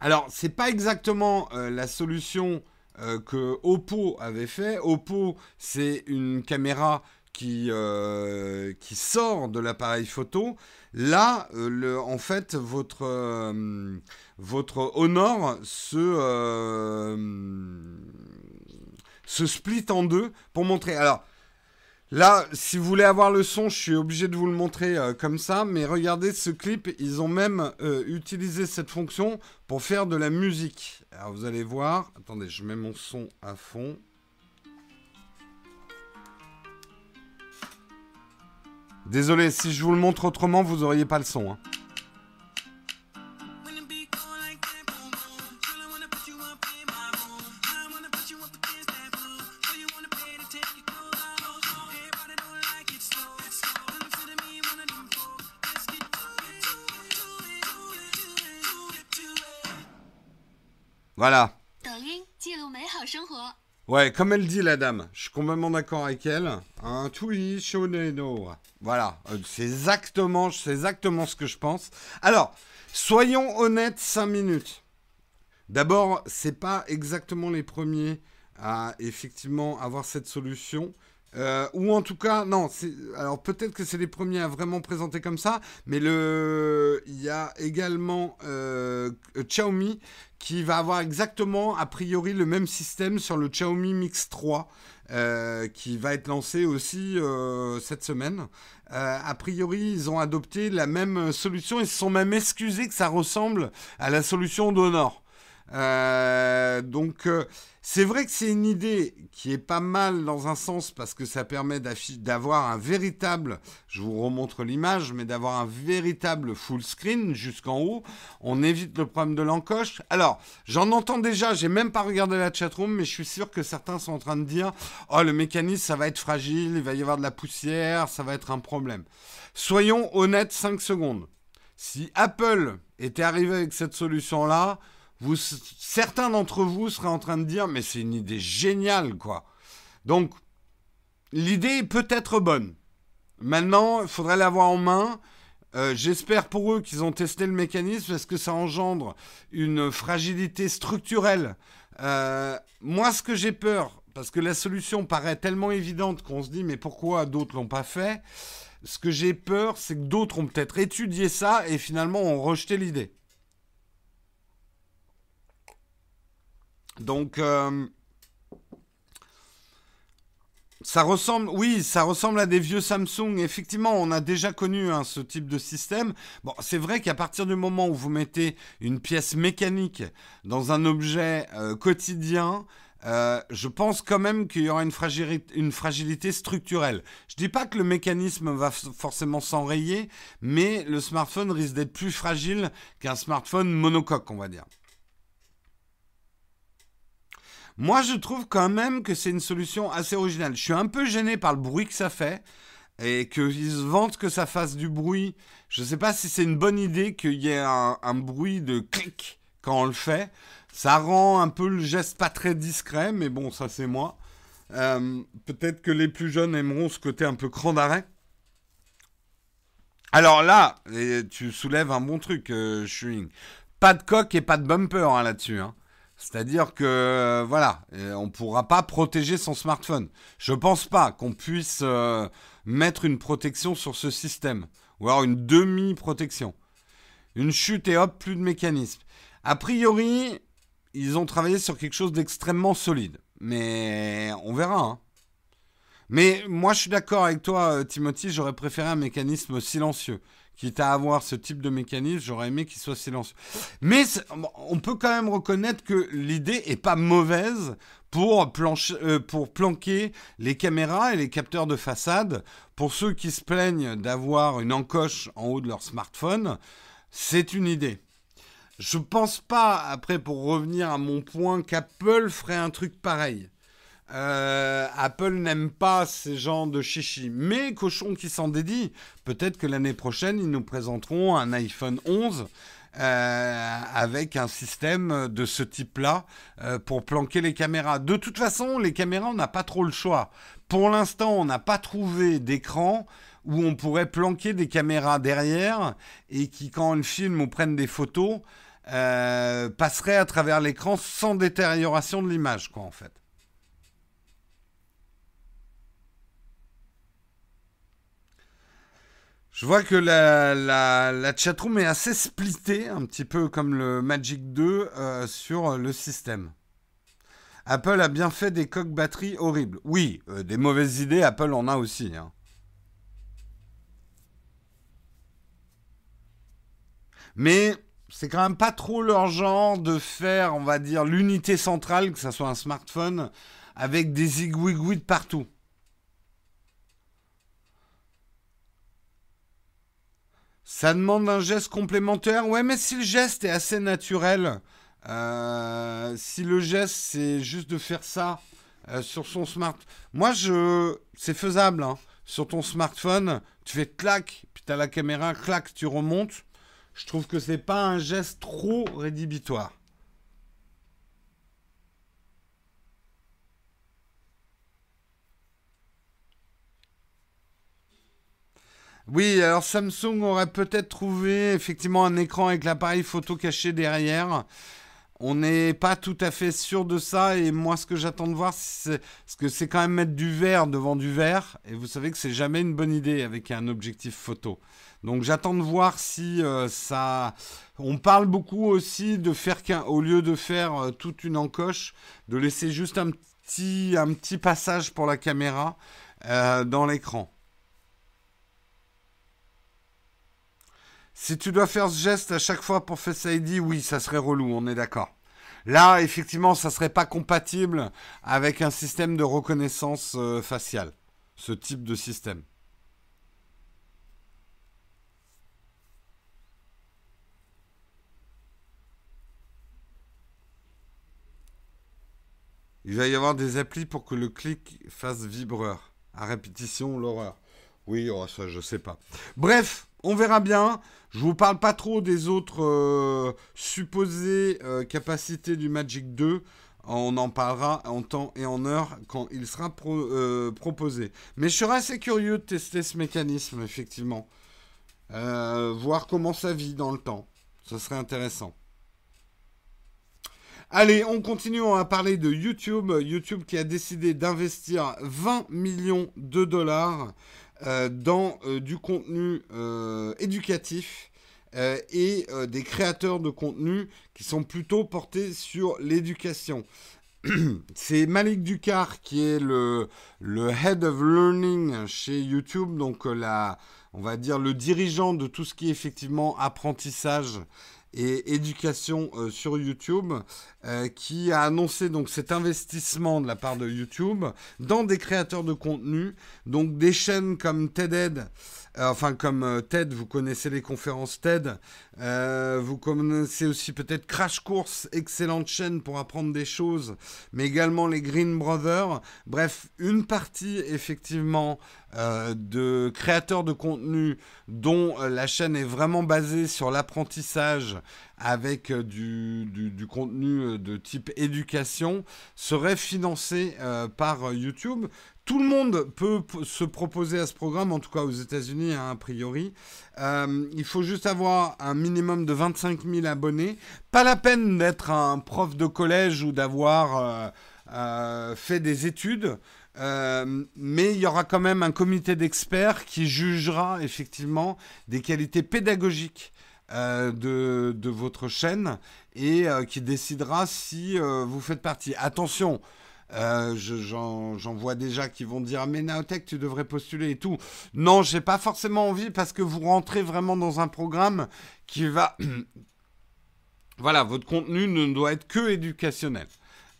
Alors, c'est pas exactement euh, la solution euh, que Oppo avait fait. Oppo, c'est une caméra qui, euh, sort de l'appareil photo. Là, en fait, votre, votre Honor se, se split en deux pour montrer. Alors, Là, si vous voulez avoir le son, je suis obligé de vous le montrer euh, comme ça. Mais regardez ce clip, ils ont même euh, utilisé cette fonction pour faire de la musique. Alors vous allez voir. Attendez, je mets mon son à fond. Désolé, si je vous le montre autrement, vous n'auriez pas le son. Hein. Voilà. Ouais, comme elle dit la dame, je suis complètement d'accord avec elle. Un Voilà, euh, c'est exactement, c'est exactement ce que je pense. Alors, soyons honnêtes 5 minutes. D'abord, c'est pas exactement les premiers à effectivement avoir cette solution. Euh, ou en tout cas, non, alors peut-être que c'est les premiers à vraiment présenter comme ça, mais il y a également euh, Xiaomi qui va avoir exactement, a priori, le même système sur le Xiaomi Mix 3, euh, qui va être lancé aussi cette semaine. a priori, ils ont adopté la même solution et se sont même excusés que ça ressemble à la solution d'Honor. Euh, donc, euh, c'est vrai que c'est une idée qui est pas mal dans un sens parce que ça permet d'avoir un véritable, je vous remontre l'image, mais d'avoir un véritable full screen jusqu'en haut. On évite le problème de l'encoche. Alors, j'en entends déjà, j'ai même pas regardé la chatroom, mais je suis sûr que certains sont en train de dire Oh, le mécanisme, ça va être fragile, il va y avoir de la poussière, ça va être un problème. Soyons honnêtes 5 secondes. Si Apple était arrivé avec cette certains d'entre vous seraient en train de dire, mais c'est une idée géniale, quoi. Donc, l'idée peut-être bonne. Maintenant, il faudrait l'avoir en main. Euh, j'espère pour eux qu'ils ont testé le mécanisme parce que ça engendre une fragilité structurelle. Euh, moi, ce que j'ai peur, parce que la solution paraît tellement évidente qu'on se dit mais pourquoi d'autres l'ont pas fait? Ce que j'ai peur, c'est que d'autres ont peut-être étudié ça et finalement ont rejeté l'idée. Donc, euh, ça ressemble, oui, ça ressemble à des vieux Samsung. Effectivement, on a déjà connu hein, ce type de système. Bon, c'est vrai qu'à partir du moment où vous mettez une pièce mécanique dans un objet euh, quotidien, euh, je pense quand même qu'il y aura une fragilité, structurelle. Je dis pas que le mécanisme va forcément s'enrayer, mais le smartphone risque d'être plus fragile qu'un smartphone monocoque, on va dire. Moi, je trouve quand même que c'est une solution assez originale. Je suis un peu gêné par le bruit que ça fait et qu'ils se vantent que ça fasse du bruit. Je ne sais pas si c'est une bonne idée qu'il y ait un, bruit de clic quand on le fait. Ça rend un peu le geste pas très discret, mais bon, ça c'est moi. Euh, peut-être que les plus jeunes aimeront ce côté un peu cran d'arrêt. Alors là, tu soulèves un bon truc, euh, Pas de coque et pas de bumper hein, là-dessus. Hein. C'est-à-dire que euh, voilà, on ne pourra pas protéger son smartphone. Je ne pense pas qu'on puisse euh, mettre une protection sur ce système, ou alors une demi-protection. Une chute et hop, plus de mécanisme. A priori, ils ont travaillé sur quelque chose d'extrêmement solide, mais on verra. Hein. Mais moi, je suis d'accord avec toi, euh, Timothy, j'aurais préféré un mécanisme silencieux quitte à avoir ce type de mécanisme, j'aurais aimé qu'il soit silencieux. Mais on peut quand même reconnaître que l'idée est pas mauvaise pour, euh, pour planquer les caméras et les capteurs de façade. Pour ceux qui se plaignent d'avoir une encoche en haut de leur smartphone, c'est une idée. Je pense pas, après pour revenir à mon point, qu'Apple ferait un truc pareil. Euh, Apple n'aime pas ces gens de chichi. Mais cochon qui s'en dédie, peut-être que l'année prochaine, ils nous présenteront un iPhone 11 euh, avec un système de ce type-là euh, pour planquer les caméras. De toute façon, les caméras, on n'a pas trop le choix. Pour l'instant, on n'a pas trouvé d'écran où on pourrait planquer des caméras derrière et qui, quand on filme ou prenne des photos, passerait à travers l'écran sans détérioration de l'image, quoi, en fait. Je vois que la, la, chatroom est assez splittée, un petit peu comme le Magic 2 euh, sur le système. Apple a bien fait des coques batteries horribles. Oui, euh, des mauvaises idées, Apple en a aussi. Hein. Mais c'est quand même pas trop leur de faire, on va dire, l'unité centrale, que ce soit un smartphone, avec des zigouigouis de partout. Ça demande un geste complémentaire. Ouais, mais si le geste est assez naturel, euh, si le geste c'est juste de faire ça euh, sur son smartphone, moi je, c'est faisable. Hein. Sur ton smartphone, tu fais clac, puis tu as la caméra, clac, tu remontes. Je trouve que c'est pas un geste trop rédhibitoire. Oui, alors Samsung aurait peut-être trouvé effectivement un écran avec l'appareil photo caché derrière. On n'est pas tout à fait sûr de ça et moi ce que j'attends de voir c'est ce que c'est quand même mettre du vert devant du vert et vous savez que c'est jamais une bonne idée avec un objectif photo. Donc j'attends de voir si euh, ça on parle beaucoup aussi de faire qu'un au lieu de faire euh, toute une encoche, de laisser juste un petit un petit passage pour la caméra euh, dans l'écran. Si tu dois faire ce geste à chaque fois pour Face ID, oui, ça serait relou, on est d'accord. Là, effectivement, ça serait pas compatible avec un système de reconnaissance euh, faciale, ce type de système. Il va y avoir des applis pour que le clic fasse vibreur. À répétition, l'horreur. Oui, oh, ça, je sais pas. Bref, on verra bien. Je vous parle pas trop des autres euh, supposées euh, capacités du Magic 2. On en parlera en temps et en heure quand il sera euh, proposé. Mais je serais assez curieux de tester ce mécanisme, effectivement. voir comment ça vit dans le temps. Ce serait intéressant. Allez, on continue à parler de YouTube. YouTube qui a décidé d'investir 20 millions de dollars dans euh, du contenu euh, éducatif et des créateurs de contenu qui sont plutôt portés sur l'éducation. C'est Malik Ducar qui est le, le Head of Learning chez YouTube, donc on va dire le dirigeant de tout ce qui est effectivement apprentissage et éducation euh, sur YouTube, euh, qui a annoncé donc cet investissement de la part de YouTube dans des créateurs de contenu, donc des chaînes comme TEDed, enfin comme TED, vous connaissez les conférences TED, vous connaissez aussi peut-être Crash Course, excellente chaîne pour apprendre des choses, mais également les Green Brothers. Bref, une partie effectivement de créateurs de contenu dont la chaîne est vraiment basée sur l'apprentissage avec euh, du, contenu euh, de type éducation serait financé euh, par YouTube. Tout le monde peut se proposer à ce programme, en tout cas aux États-Unis, hein, a priori. il faut juste avoir un minimum de 25 000 abonnés. Pas la peine d'être un prof de collège ou d'avoir fait des études. mais il y aura quand même un comité d'experts qui jugera effectivement des qualités pédagogiques euh, de, votre chaîne et euh, qui décidera si euh, vous faites partie. Attention, j'en vois déjà qui vont dire mais Naotech tu devrais postuler et tout. Non, j'ai pas forcément envie parce que vous rentrez vraiment dans un programme qui va voilà, votre contenu ne doit être que éducationnel.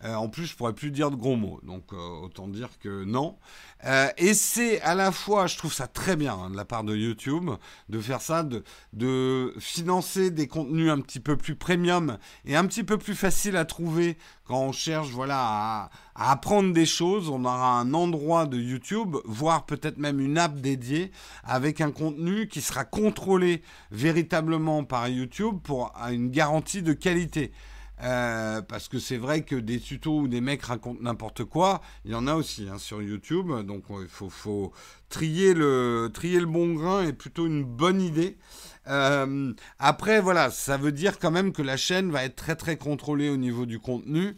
Euh, en plus, je pourrais plus dire de gros mots, donc euh, autant dire que non. Euh, et c'est à la fois, je trouve ça très bien hein, de la part de YouTube de faire ça, de, financer des contenus un petit peu plus premium et un petit peu plus facile à trouver quand on cherche, voilà, à, à apprendre des choses. On aura un endroit de YouTube, voire peut-être même une app dédiée avec un contenu qui sera contrôlé véritablement par YouTube pour une garantie de qualité. Euh, parce que c'est vrai que des tutos où des mecs racontent n'importe quoi, il y en a aussi hein, sur YouTube. Donc il faut, trier, le, bon grain est plutôt une bonne idée. Euh, après, voilà, ça veut dire quand même que la chaîne va être très très contrôlée au niveau du contenu.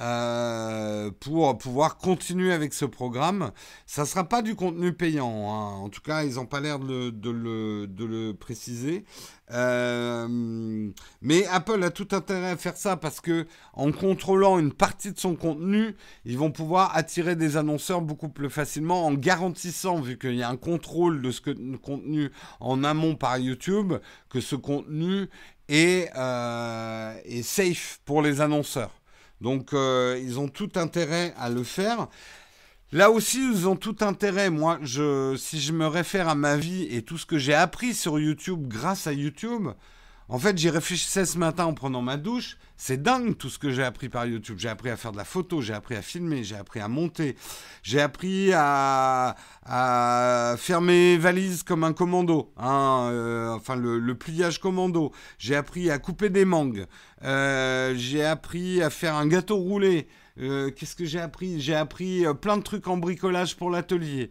Euh, pour pouvoir continuer avec ce programme. Ça ne sera pas du contenu payant, hein. en tout cas ils n'ont pas l'air de, le, préciser. Euh, mais Apple a tout intérêt à faire ça parce que en contrôlant une partie de son contenu, ils vont pouvoir attirer des annonceurs beaucoup plus facilement en garantissant, vu qu'il y a un contrôle de ce contenu en amont par YouTube, que ce contenu est, euh, est safe pour les annonceurs. Donc euh, ils ont tout intérêt à le faire. Là aussi, ils ont tout intérêt. Moi, je, si je me réfère à ma vie et tout ce que j'ai appris sur YouTube grâce à YouTube, en fait, j'y réfléchissais ce matin en prenant ma douche. C'est dingue tout ce que j'ai appris par YouTube. J'ai appris à faire de la photo, j'ai appris à filmer, j'ai appris à monter, j'ai appris à, faire mes valises comme un commando, hein, euh, enfin le, pliage commando. J'ai appris à couper des mangues. Euh, j'ai appris à faire un gâteau roulé. Euh, qu'est-ce que j'ai appris? J'ai appris plein de trucs en bricolage pour l'atelier.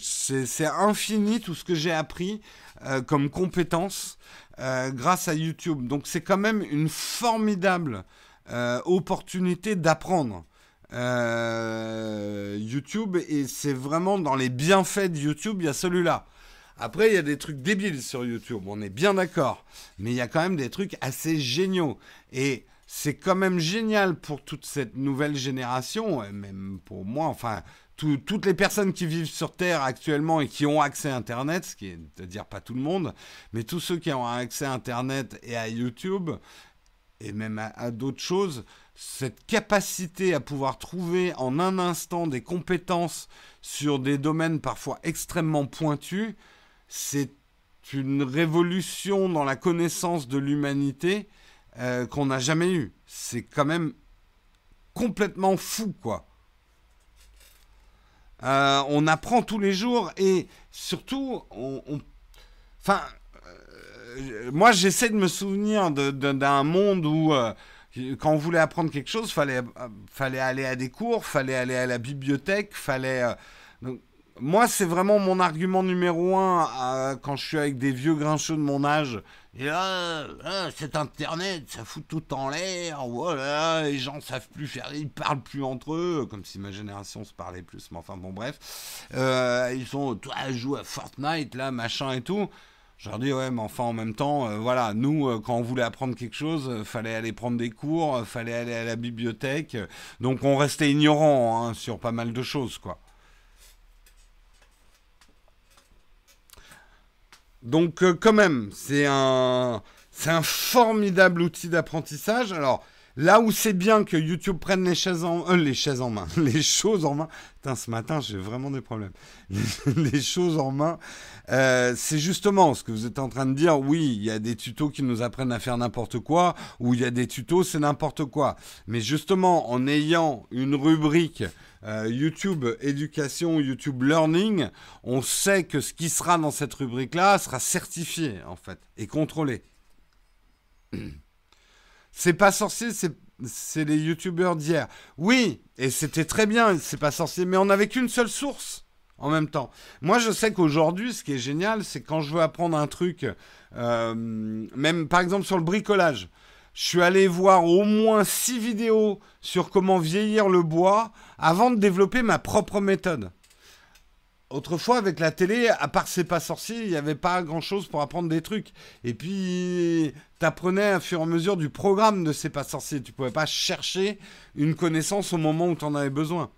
c'est infini tout ce que j'ai appris. Euh, comme compétence euh, grâce à YouTube. Donc c'est quand même une formidable euh, opportunité d'apprendre. YouTube et c'est vraiment dans les bienfaits de YouTube, il y a celui-là. Après, il y a des trucs débiles sur YouTube, on est bien d'accord. Mais il y a quand même des trucs assez géniaux. Et c'est quand même génial pour toute cette nouvelle génération, même pour moi, enfin, toutes les personnes qui vivent sur Terre actuellement et qui ont accès à Internet, ce qui est à dire pas tout le monde, mais tous ceux qui ont accès à Internet et à YouTube, et même à, d'autres choses, cette capacité à pouvoir trouver en un instant des compétences sur des domaines parfois extrêmement pointus, c'est une révolution dans la connaissance de l'humanité euh, qu'on n'a jamais eue. C'est quand même complètement fou, quoi. Euh, on apprend tous les jours et surtout, on, enfin, euh, moi j'essaie de me souvenir d'un monde où quand on voulait apprendre quelque chose, fallait fallait aller à des cours, fallait aller à la bibliothèque, fallait moi, c'est vraiment mon argument numéro un euh, quand je suis avec des vieux grincheux de mon âge. Et là, c'est Internet, ça fout tout en l'air. Voilà, les gens savent plus faire, ils parlent plus entre eux, comme si ma génération se parlait plus. Mais enfin, bon, bref, euh, ils sont, toi, jouent à Fortnite, là, machin et tout. Je leur dis, ouais, mais enfin, en même temps, euh, voilà, nous, quand on voulait apprendre quelque chose, fallait aller prendre des cours, fallait aller à la bibliothèque. Donc, on restait ignorant hein, sur pas mal de choses, quoi. Donc euh, quand même, c'est un, c'est un formidable outil d'apprentissage. Alors là où c'est bien que YouTube prenne les chaises en, euh, les chaises en main, les choses en main. Putain, ce matin j'ai vraiment des problèmes. les choses en main, euh, c'est justement ce que vous êtes en train de dire. Oui, il y a des tutos qui nous apprennent à faire n'importe quoi, ou il y a des tutos c'est n'importe quoi. Mais justement, en ayant une rubrique euh, YouTube Éducation, YouTube Learning, on sait que ce qui sera dans cette rubrique-là sera certifié, en fait, et contrôlé. C'est pas sorcier, c'est les YouTubeurs d'hier. Oui, et c'était très bien, c'est pas sorcier, mais on n'avait qu'une seule source en même temps. Moi, je sais qu'aujourd'hui, ce qui est génial, c'est quand je veux apprendre un truc, euh, même par exemple sur le bricolage, je suis allé voir au moins six vidéos sur comment vieillir le bois avant de développer ma propre méthode. Autrefois, avec la télé, à part C'est pas sorcier, il n'y avait pas grand-chose pour apprendre des trucs. Et puis, t'apprenais au fur et à mesure du programme de C'est pas sorcier. Tu pouvais pas chercher une connaissance au moment où tu en avais besoin.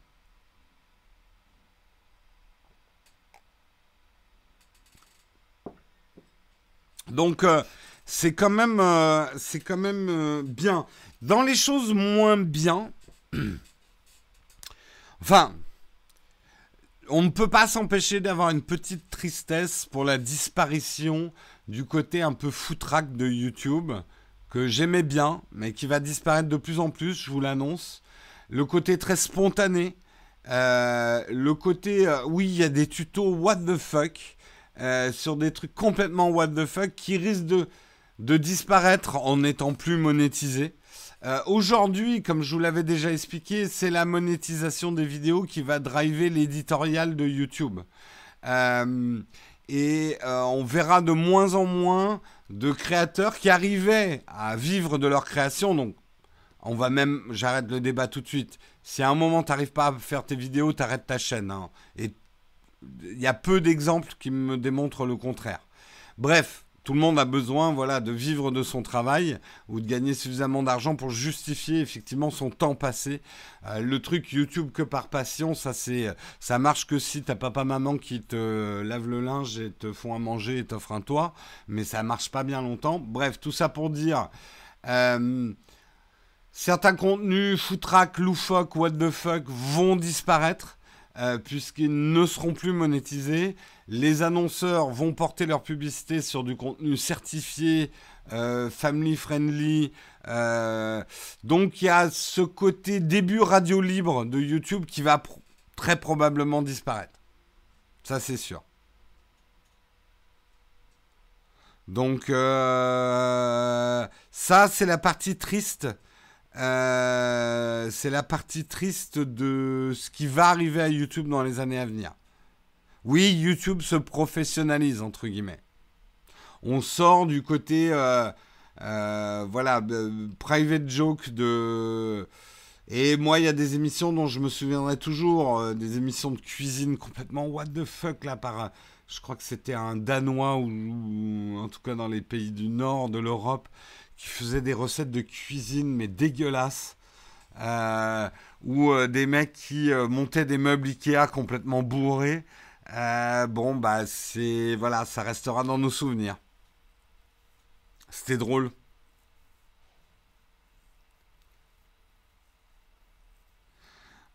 Donc, euh, c'est quand même, euh, c'est quand même euh, bien. Dans les choses moins bien, enfin, on ne peut pas s'empêcher d'avoir une petite tristesse pour la disparition du côté un peu foutraque de YouTube, que j'aimais bien, mais qui va disparaître de plus en plus, je vous l'annonce. Le côté très spontané, euh, le côté, oui, il y a des tutos what the fuck, sur des trucs complètement what the fuck, qui risquent de de disparaître en n'étant plus monétisé. Euh, aujourd'hui, comme je vous l'avais déjà expliqué, c'est la monétisation des vidéos qui va driver l'éditorial de YouTube. Euh, et euh, on verra de moins en moins de créateurs qui arrivaient à vivre de leur création. Donc, on va même, j'arrête le débat tout de suite. Si à un moment tu n'arrives pas à faire tes vidéos, tu arrêtes ta chaîne. Hein. Et il y a peu d'exemples qui me démontrent le contraire. Bref, tout le monde a besoin voilà, de vivre de son travail ou de gagner suffisamment d'argent pour justifier effectivement son temps passé. Euh, le truc YouTube que par passion, ça c'est ça marche que si t'as papa maman qui te lave le linge et te font à manger et t'offrent un toit, mais ça marche pas bien longtemps. Bref, tout ça pour dire euh, certains contenus foutraques, loufoques, what the fuck vont disparaître. Euh, puisqu'ils ne seront plus monétisés. Les annonceurs vont porter leur publicité sur du contenu certifié, euh, family friendly. Euh, donc il y a ce côté début radio libre de YouTube qui va très probablement disparaître. Ça c'est sûr. Donc ça c'est la partie triste euh, c'est la partie triste de ce qui va arriver à YouTube dans les années à venir. Oui, YouTube se professionnalise, entre guillemets. On sort du côté, euh, euh, voilà, private joke de... Et moi, il y a des émissions dont je me souviendrai toujours, des émissions de cuisine complètement what the fuck, là, par... Je crois que c'était un Danois, ou en tout cas dans les pays du nord de l'Europe, qui faisait des recettes de cuisine mais dégueulasses. Euh, ou euh, des mecs qui euh, montaient des meubles Ikea complètement bourrés. Euh, bon, bah, c'est. Voilà, ça restera dans nos souvenirs. C'était drôle.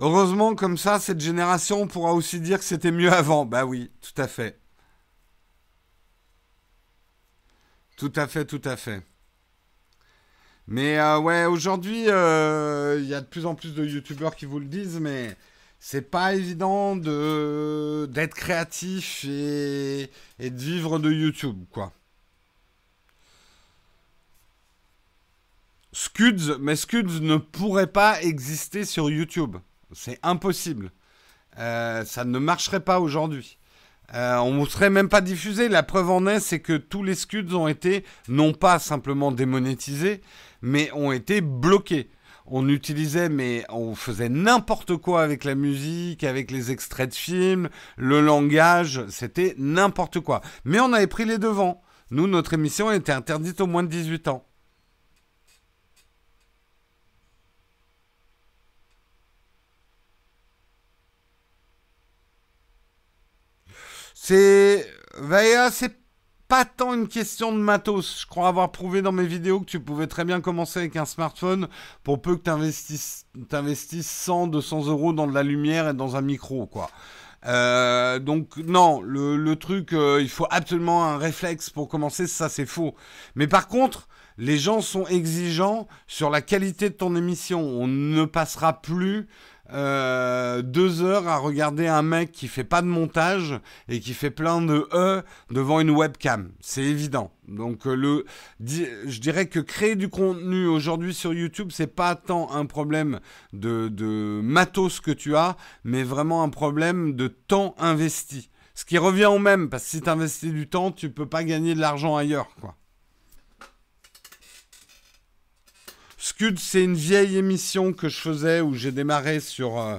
Heureusement, comme ça, cette génération pourra aussi dire que c'était mieux avant. Bah oui, tout à fait. Tout à fait, tout à fait. Mais euh, ouais, aujourd'hui, euh, il y a de plus en plus de youtubeurs qui vous le disent, mais c'est pas évident de d'être créatif et, et de vivre de YouTube, quoi. Scuds, mais Scuds ne pourrait pas exister sur YouTube. C'est impossible. Euh, ça ne marcherait pas aujourd'hui. Euh, on ne serait même pas diffusé. La preuve en est, c'est que tous les scuds ont été non pas simplement démonétisés, mais ont été bloqués. On utilisait, mais on faisait n'importe quoi avec la musique, avec les extraits de films, le langage, c'était n'importe quoi. Mais on avait pris les devants. Nous, notre émission était interdite au moins de 18 ans. C'est. c'est pas tant une question de matos. Je crois avoir prouvé dans mes vidéos que tu pouvais très bien commencer avec un smartphone pour peu que tu investisses, 100, 200 euros dans de la lumière et dans un micro, quoi. Euh, donc non, le, truc, euh, il faut absolument un réflexe pour commencer, ça c'est faux. Mais par contre, les gens sont exigeants sur la qualité de ton émission. On ne passera plus euh, deux heures à regarder un mec qui fait pas de montage et qui fait plein de E devant une webcam. C'est évident. Donc euh, le, je dirais que créer du contenu aujourd'hui sur YouTube, c'est pas tant un problème de, de matos que tu as, mais vraiment un problème de temps investi. Ce qui revient au même, parce que si tu investis du temps, tu peux pas gagner de l'argent ailleurs, quoi. Scud, c'est une vieille émission que je faisais où j'ai démarré sur, euh,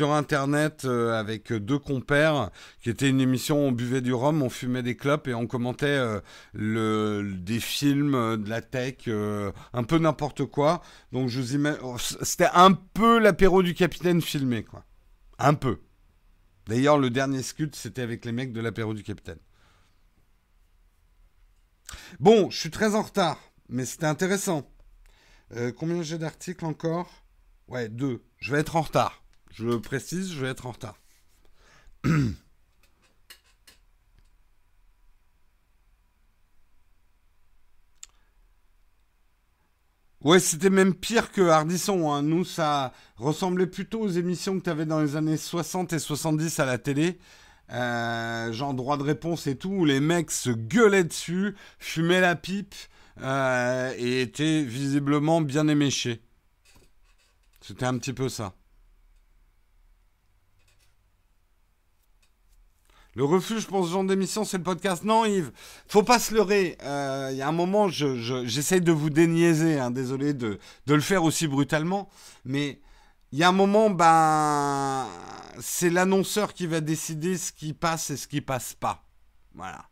Internet euh, avec deux compères, qui était une émission où on buvait du rhum, on fumait des clopes et on commentait euh, des films, de la tech, un peu n'importe quoi. Donc je vous oh, C'était un peu l'apéro du capitaine filmé. Un peu. D'ailleurs, le dernier Scud, c'était avec les mecs de l'apéro du capitaine. Bon, je suis très en retard, mais c'était intéressant. Euh, combien j'ai d'articles encore? Ouais, deux. Je vais être en retard. Je le précise, je vais être en retard. Ouais, c'était même pire que Hardisson. Hein. Nous, ça ressemblait plutôt aux émissions que tu avais dans les années 60 et 70 à la télé. Euh, genre droit de réponse et tout, où les mecs se gueulaient dessus, fumaient la pipe, euh, et était visiblement bien éméché. C'était un petit peu ça. Le refuge pour ce genre d'émission, c'est le podcast. Non, Yves, faut pas se leurrer. Euh, il y a un moment, j'essaye de vous déniaiser. Hein, désolé de, de, le faire aussi brutalement. Mais il y a un moment, ben, c'est l'annonceur qui va décider ce qui passe et ce qui passe pas. Voilà.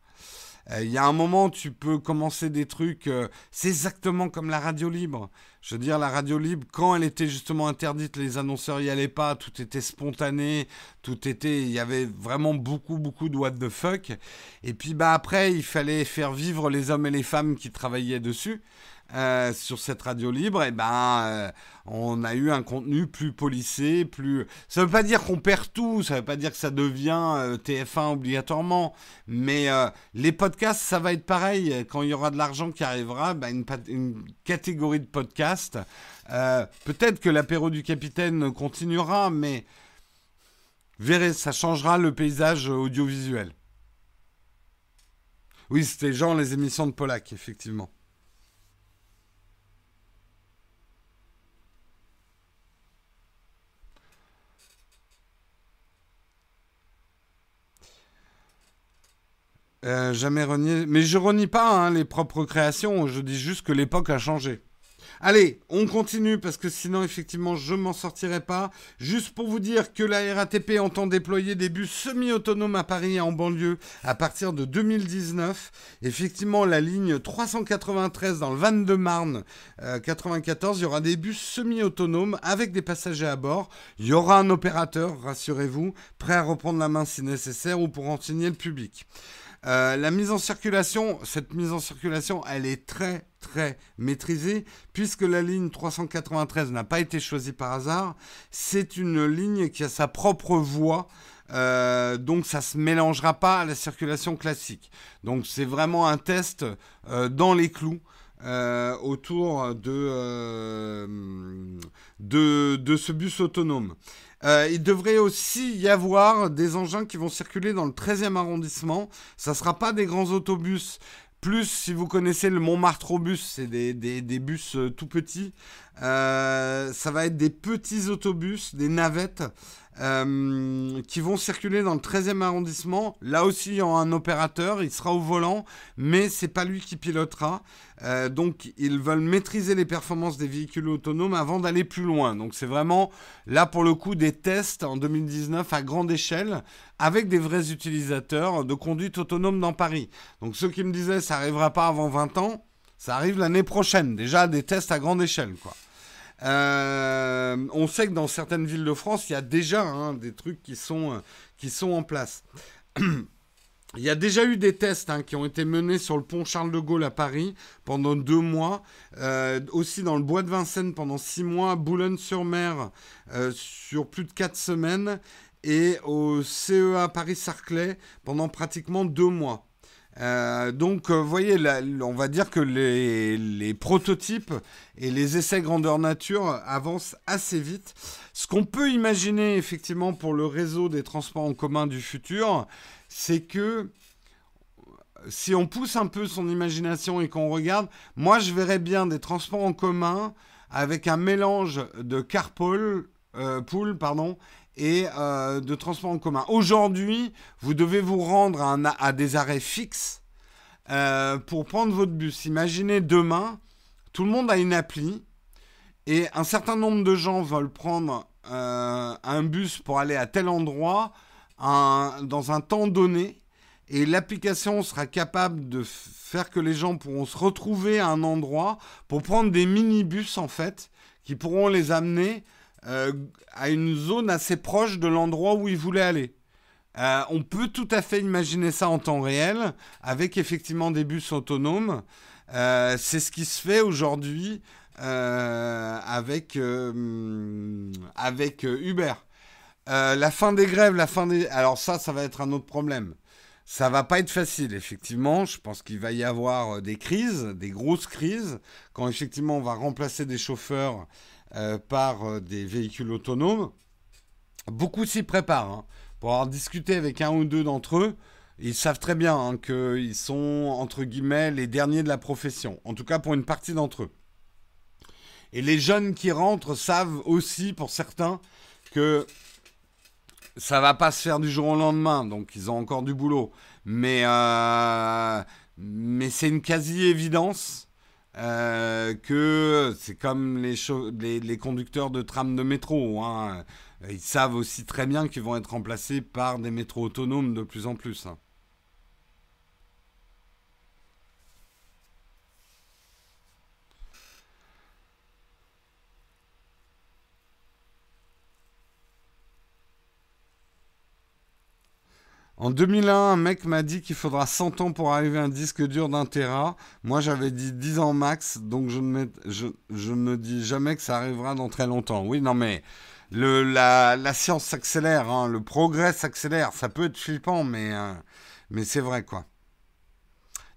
Euh, il y a un moment, tu peux commencer des trucs. Euh, c'est exactement comme la radio libre. Je veux dire, la radio libre, quand elle était justement interdite, les annonceurs y allaient pas. Tout était spontané. Tout était. Il y avait vraiment beaucoup, beaucoup de what the fuck. Et puis, bah, après, il fallait faire vivre les hommes et les femmes qui travaillaient dessus. Euh, sur cette radio libre, et eh ben, euh, on a eu un contenu plus policé, plus. Ça ne veut pas dire qu'on perd tout, ça ne veut pas dire que ça devient euh, TF1 obligatoirement, mais les podcasts, ça va être pareil. Quand il y aura de l'argent qui arrivera, ben, une, une, catégorie de podcasts. Peut-être que l'apéro du capitaine continuera, mais verrez, ça changera le paysage audiovisuel. Oui, c'était genre les émissions de Polak, effectivement. Euh, jamais renier. Mais je renie pas hein, les propres créations, je dis juste que l'époque a changé. Allez, on continue parce que sinon, effectivement, je m'en sortirai pas. Juste pour vous dire que la RATP entend déployer des bus semi-autonomes à Paris et en banlieue à partir de 2019. Effectivement, la ligne 393 dans le Val-de-Marne, 94, il y aura des bus semi-autonomes avec des passagers à bord. Il y aura un opérateur, rassurez-vous, prêt à reprendre la main si nécessaire ou pour renseigner le public. Euh, la mise en circulation, cette mise en circulation, elle est très très maîtrisée puisque la ligne 393 n'a pas été choisie par hasard. C'est une ligne qui a sa propre voie. Euh, donc ça se mélangera pas à la circulation classique. Donc c'est vraiment un test euh, dans les clous. autour de, ce bus autonome. Euh, il devrait aussi y avoir des engins qui vont circuler dans le 13e arrondissement. Ça ne sera pas des grands autobus. Plus, si vous connaissez le Montmartre bus, c'est des, bus euh, tout petits. Euh, ça va être des petits autobus, des navettes euh, qui vont circuler dans le 13e arrondissement. Là aussi, il y aura un opérateur, il sera au volant, mais c'est pas lui qui pilotera. Euh, donc, ils veulent maîtriser les performances des véhicules autonomes avant d'aller plus loin. Donc, c'est vraiment là pour le coup des tests en 2019 à grande échelle avec des vrais utilisateurs de conduite autonome dans Paris. Donc, ceux qui me disaient ça arrivera pas avant 20 ans, ça arrive l'année prochaine. Déjà des tests à grande échelle, quoi. Euh, on sait que dans certaines villes de France, il y a déjà hein, des trucs qui sont, euh, en place. Il y a déjà eu des tests hein, qui ont été menés sur le pont Charles de Gaulle à Paris pendant deux mois, euh, aussi dans le bois de Vincennes pendant six mois, Boulogne-sur-Mer sur plus de quatre semaines et au CEA Paris-Sarclay pendant pratiquement deux mois. Euh, donc, vous euh, voyez, on va dire que les, prototypes et les essais grandeur nature avancent assez vite. Ce qu'on peut imaginer effectivement pour le réseau des transports en commun du futur, c'est que si on pousse un peu son imagination et qu'on regarde, moi je verrais bien des transports en commun avec un mélange de carpool, euh, pardon, et euh, de transport en commun. Aujourd'hui, vous devez vous rendre à, des arrêts fixes euh, pour prendre votre bus. Imaginez demain, tout le monde a une appli et un certain nombre de gens veulent prendre euh, un bus pour aller à tel endroit dans un temps donné et l'application sera capable de faire que les gens pourront se retrouver à un endroit pour prendre des minibus en fait qui pourront les amener euh, à une zone assez proche de l'endroit où il voulait aller. Euh, on peut tout à fait imaginer ça en temps réel, avec effectivement des bus autonomes. Euh, c'est ce qui se fait aujourd'hui avec, avec Uber. la fin des grèves, la fin des... Alors ça, ça va être un autre problème. Ça va pas être facile, effectivement. Je pense qu'il va y avoir des crises, des grosses crises, quand effectivement on va remplacer des chauffeurs euh, par euh, des véhicules autonomes. Beaucoup s'y préparent. Hein. Pour avoir discuté avec un ou deux d'entre eux, ils savent très bien hein, qu'ils sont, entre guillemets, les derniers de la profession. En tout cas, pour une partie d'entre eux. Et les jeunes qui rentrent savent aussi, pour certains, que ça va pas se faire du jour au lendemain, donc ils ont encore du boulot. Mais, euh, mais c'est une quasi-évidence euh, que c'est comme les, les, conducteurs de tram de métro. Hein. Ils savent aussi très bien qu'ils vont être remplacés par des métros autonomes de plus en plus. Hein. En 2001, un mec m'a dit qu'il faudra 100 ans pour arriver à un disque dur d'un Tera. Moi, j'avais dit 10 ans max, donc je ne, me dis jamais que ça arrivera dans très longtemps. Oui, non, mais la, science s'accélère, hein, le progrès s'accélère. Ça peut être flippant, mais, euh, mais c'est vrai, quoi.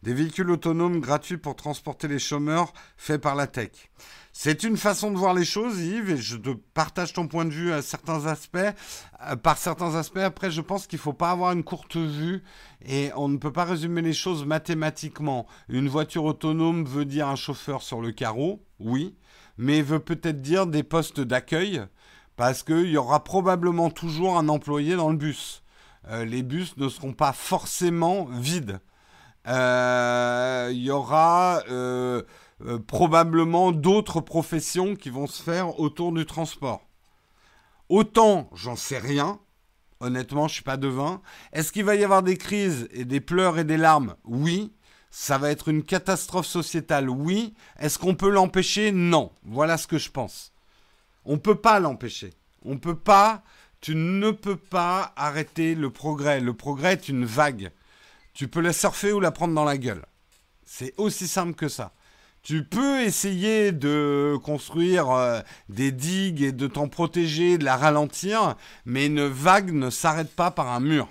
Des véhicules autonomes gratuits pour transporter les chômeurs, faits par la tech. C'est une façon de voir les choses, Yves, et je te partage ton point de vue à certains aspects. Euh, par certains aspects, après, je pense qu'il ne faut pas avoir une courte vue et on ne peut pas résumer les choses mathématiquement. Une voiture autonome veut dire un chauffeur sur le carreau, oui, mais veut peut-être dire des postes d'accueil, parce qu'il y aura probablement toujours un employé dans le bus. Euh, les bus ne seront pas forcément vides. Euh, il y aura probablement d'autres professions qui vont se faire autour du transport. Autant, j'en sais rien. Honnêtement, je suis pas devin. Est-ce qu'il va y avoir des crises et des pleurs et des larmes? Oui. Ça va être une catastrophe sociétale? Oui. Est-ce qu'on peut l'empêcher? Non. Voilà ce que je pense. On ne peut pas l'empêcher. On peut pas. Tu ne peux pas arrêter le progrès. Le progrès est une vague tu peux la surfer ou la prendre dans la gueule. C'est aussi simple que ça. Tu peux essayer de construire euh, des digues et de t'en protéger, de la ralentir, mais une vague ne s'arrête pas par un mur.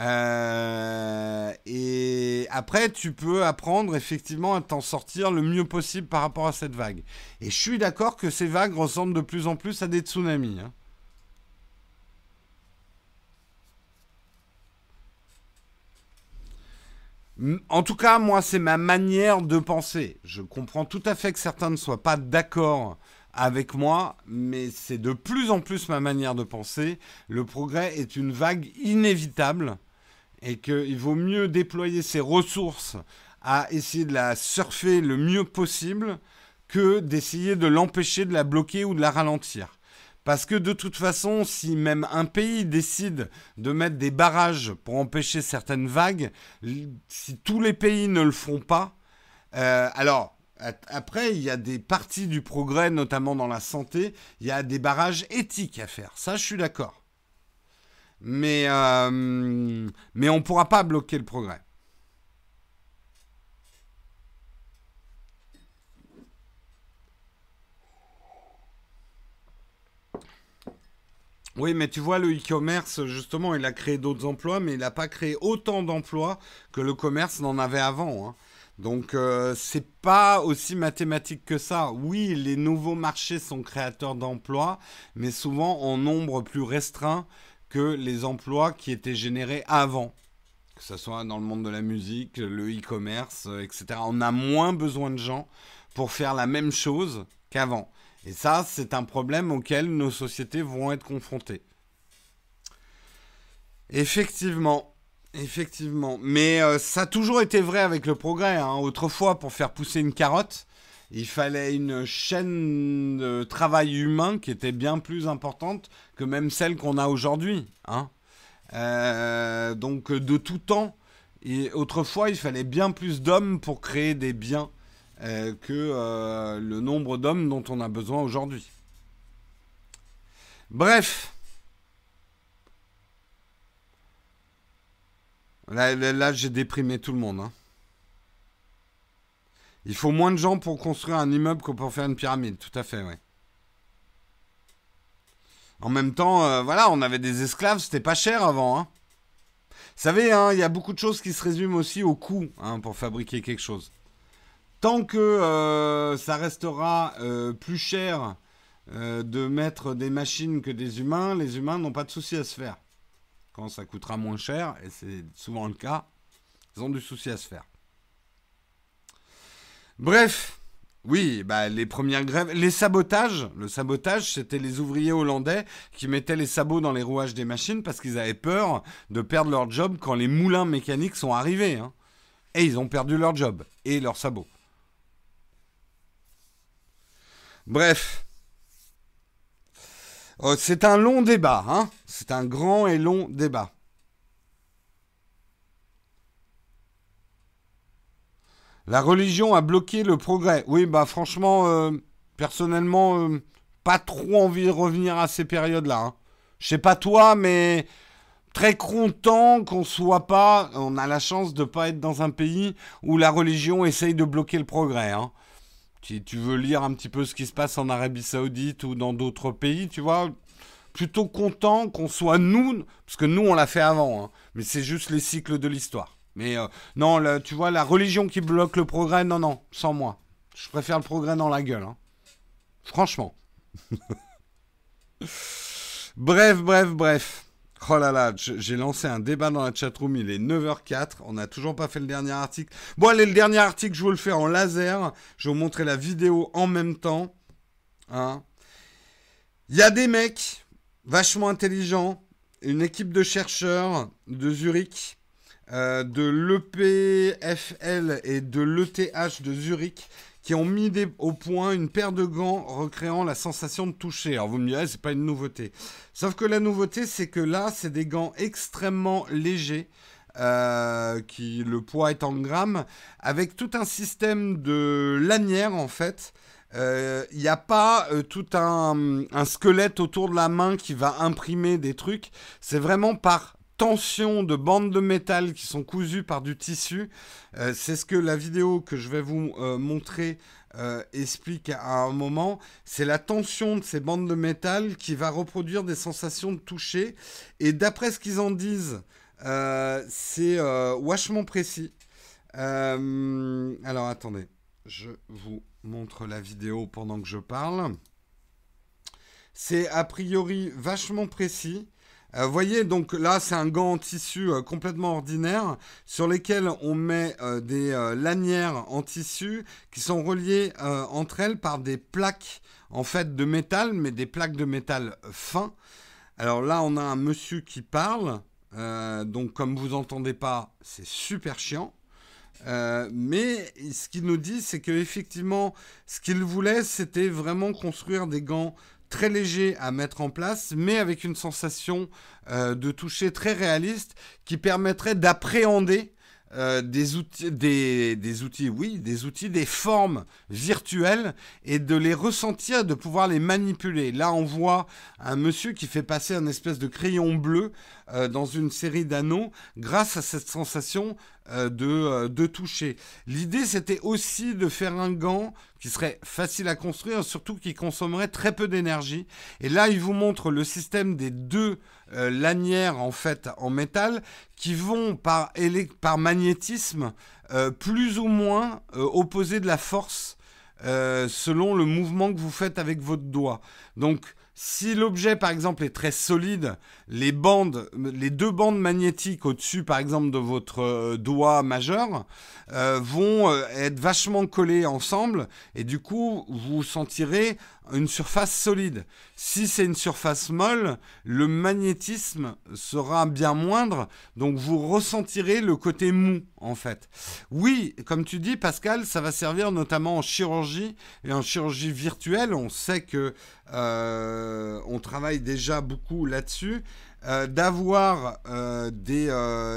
Euh, et après, tu peux apprendre effectivement à t'en sortir le mieux possible par rapport à cette vague. Et je suis d'accord que ces vagues ressemblent de plus en plus à des tsunamis. Hein. En tout cas, moi, c'est ma manière de penser. Je comprends tout à fait que certains ne soient pas d'accord avec moi, mais c'est de plus en plus ma manière de penser. Le progrès est une vague inévitable et qu'il vaut mieux déployer ses ressources à essayer de la surfer le mieux possible que d'essayer de l'empêcher, de la bloquer ou de la ralentir. Parce que de toute façon, si même un pays décide de mettre des barrages pour empêcher certaines vagues, si tous les pays ne le font pas, euh, alors après, il y a des parties du progrès, notamment dans la santé, il y a des barrages éthiques à faire. Ça, je suis d'accord. Mais, euh, mais on ne pourra pas bloquer le progrès. Oui, mais tu vois, le e-commerce, justement, il a créé d'autres emplois, mais il n'a pas créé autant d'emplois que le commerce n'en avait avant. Hein. Donc, euh, c'est pas aussi mathématique que ça. Oui, les nouveaux marchés sont créateurs d'emplois, mais souvent en nombre plus restreint que les emplois qui étaient générés avant. Que ce soit dans le monde de la musique, le e-commerce, etc. On a moins besoin de gens pour faire la même chose qu'avant. Et ça, c'est un problème auquel nos sociétés vont être confrontées. Effectivement. Effectivement. Mais euh, ça a toujours été vrai avec le progrès. Hein. Autrefois, pour faire pousser une carotte, il fallait une chaîne de travail humain qui était bien plus importante que même celle qu'on a aujourd'hui. Hein. Euh, donc de tout temps. Autrefois, il fallait bien plus d'hommes pour créer des biens euh, que euh, le nombre d'hommes dont on a besoin aujourd'hui. Bref. Là, j'ai déprimé tout le monde. Hein. Il faut moins de gens pour construire un immeuble que pour faire une pyramide. Tout à fait, oui. En même temps, euh, voilà, on avait des esclaves, c'était pas cher avant. Hein. Vous savez, hein, il y a beaucoup de choses qui se résument aussi au coût pour fabriquer quelque chose tant que euh, ça restera euh, plus cher euh, de mettre des machines que des humains, les humains n'ont pas de souci à se faire. Quand ça coûtera moins cher, et c'est souvent le cas, ils ont du souci à se faire. Bref, oui, bah, les premières grèves, les sabotages, le sabotage, c'était les ouvriers hollandais qui mettaient les sabots dans les rouages des machines parce qu'ils avaient peur de perdre leur job quand les moulins mécaniques sont arrivés. Hein. Et ils ont perdu leur job et leurs sabots. Bref. Oh, c'est un long débat, hein C'est un grand et long débat. La religion a bloqué le progrès. Oui, bah franchement, euh, personnellement, euh, pas trop envie de revenir à ces périodes-là. Hein. Je sais pas toi, mais très content qu'on soit pas. On a la chance de pas être dans un pays où la religion essaye de bloquer le progrès. Hein. Si tu veux lire un petit peu ce qui se passe en Arabie Saoudite ou dans d'autres pays, tu vois, plutôt content qu'on soit nous, parce que nous on l'a fait avant, hein. mais c'est juste les cycles de l'histoire. Mais euh, non, tu vois, la religion qui bloque le progrès, non, non, sans moi. Je préfère le progrès dans la gueule. Hein. Franchement. bref, bref, bref. Oh là là, j'ai lancé un débat dans la chatroom, il est 9h04, on n'a toujours pas fait le dernier article. Bon allez, le dernier article, je vais le faire en laser, je vais vous montrer la vidéo en même temps. Hein. Il y a des mecs vachement intelligents, une équipe de chercheurs de Zurich, euh, de l'EPFL et de l'ETH de Zurich qui ont mis au point une paire de gants recréant la sensation de toucher. Alors vous me direz, c'est pas une nouveauté. Sauf que la nouveauté, c'est que là, c'est des gants extrêmement légers. Euh, qui le poids est en grammes, avec tout un système de lanières en fait. Il euh, n'y a pas euh, tout un, squelette autour de la main qui va imprimer des trucs. C'est vraiment par tension de bandes de métal qui sont cousues par du tissu. Euh, c'est ce que la vidéo que je vais vous euh, montrer euh, explique à un moment. C'est la tension de ces bandes de métal qui va reproduire des sensations de toucher. Et d'après ce qu'ils en disent, c'est vachement précis. alors attendez, je vous montre la vidéo pendant que je parle. C'est a priori vachement précis. Vous euh, voyez, donc là, c'est un gant en tissu euh, complètement ordinaire sur lesquels on met euh, des lanières en tissu qui sont reliées entre elles par des plaques en fait de métal, mais des plaques de métal fin. Alors là, on a un monsieur qui parle. donc, comme vous entendez pas, c'est super chiant. mais ce qu'il nous dit, c'est qu'effectivement, ce qu'il voulait, c'était vraiment construire des gants très léger à mettre en place, mais avec une sensation euh, de toucher très réaliste qui permettrait d'appréhender euh, des outils, des, outils, oui, des outils, des formes virtuelles et de les ressentir, de pouvoir les manipuler. Là, on voit un monsieur qui fait passer un espèce de crayon bleu euh, dans une série d'anneaux grâce à cette sensation de, de toucher. L'idée, c'était aussi de faire un gant qui serait facile à construire, surtout qui consommerait très peu d'énergie. Et là, il vous montre le système des deux euh, lanières en fait en métal qui vont par, par magnétisme euh, plus ou moins euh, opposer de la force selon le mouvement que vous faites avec votre doigt. Donc si l'objet, par exemple, est très solide, les bandes, les deux bandes magnétiques au-dessus, par exemple, de votre euh, doigt majeur, euh, vont euh, être vachement collées ensemble, et du coup, vous sentirez une surface solide. Si c'est une surface molle, le magnétisme sera bien moindre, donc vous ressentirez le côté mou en fait. Oui, comme tu dis Pascal, ça va servir notamment en chirurgie et en chirurgie virtuelle. On sait que euh, on travaille déjà beaucoup là-dessus. Euh, d'avoir euh, des,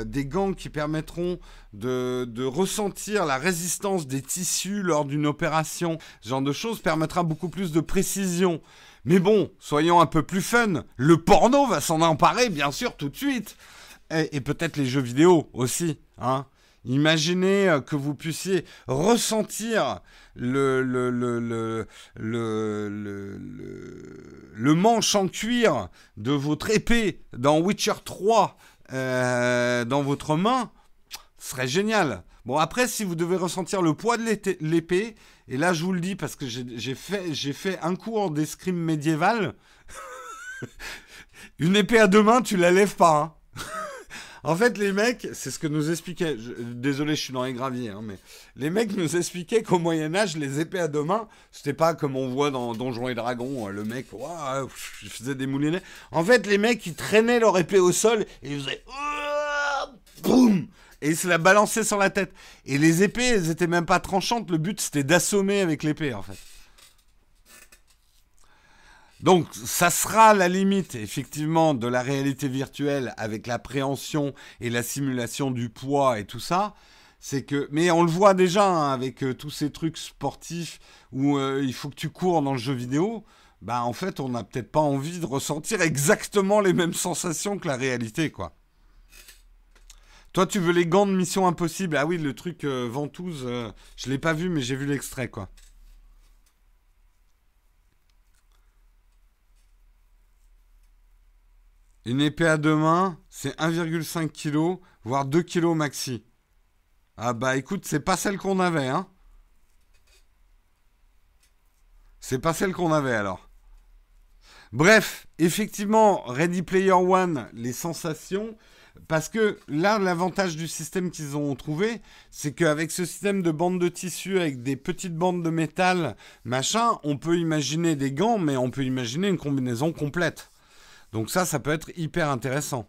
des, gants qui permettront de, ressentir la résistance des tissus lors d'une opération, ce genre de choses permettra beaucoup plus de précision. Mais bon, soyons un peu plus fun. Le porno va s'en emparer, bien sûr, tout de suite. Et peut-être les jeux vidéo aussi. Hein Imaginez euh, que vous puissiez ressentir le, le, le, le, manche en cuir de votre épée dans Witcher 3 euh, dans votre main. Ce serait génial. Bon, après, si vous devez ressentir le poids de l'épée, et là je vous le dis parce que j'ai fait, fait un cours d'escrime médiéval, une épée à deux mains, tu la lèves pas. Hein. En fait, les mecs, c'est ce que nous expliquaient. désolé, je suis dans les graviers, hein, mais les mecs nous expliquaient qu'au Moyen Âge, les épées à deux mains, c'était pas comme on voit dans Donjons et Dragons, euh, le mec, je faisais des moulinets. En fait, les mecs, ils traînaient leur épée au sol et ils faisaient boum et ils se la balançaient sur la tête. Et les épées, elles étaient même pas tranchantes. Le but, c'était d'assommer avec l'épée, en fait. Donc, ça sera la limite, effectivement, de la réalité virtuelle avec l'appréhension et la simulation du poids et tout ça. C'est que, mais on le voit déjà hein, avec euh, tous ces trucs sportifs où euh, il faut que tu cours dans le jeu vidéo. Bah, en fait, on n'a peut-être pas envie de ressentir exactement les mêmes sensations que la réalité, quoi. Toi, tu veux les gants de Mission Impossible? Ah oui, le truc euh, ventouse, je l'ai pas vu, mais j'ai vu l'extrait, quoi. Une épée à deux mains, c'est 1,5 kg, voire 2 kg maxi. Ah bah écoute, c'est pas celle qu'on avait, hein. C'est pas celle qu'on avait alors. Bref, effectivement, Ready Player One, les sensations, parce que là, l'avantage du système qu'ils ont trouvé, c'est qu'avec ce système de bandes de tissu, avec des petites bandes de métal, machin, on peut imaginer des gants, mais on peut imaginer une combinaison complète. Donc ça, ça peut être hyper intéressant.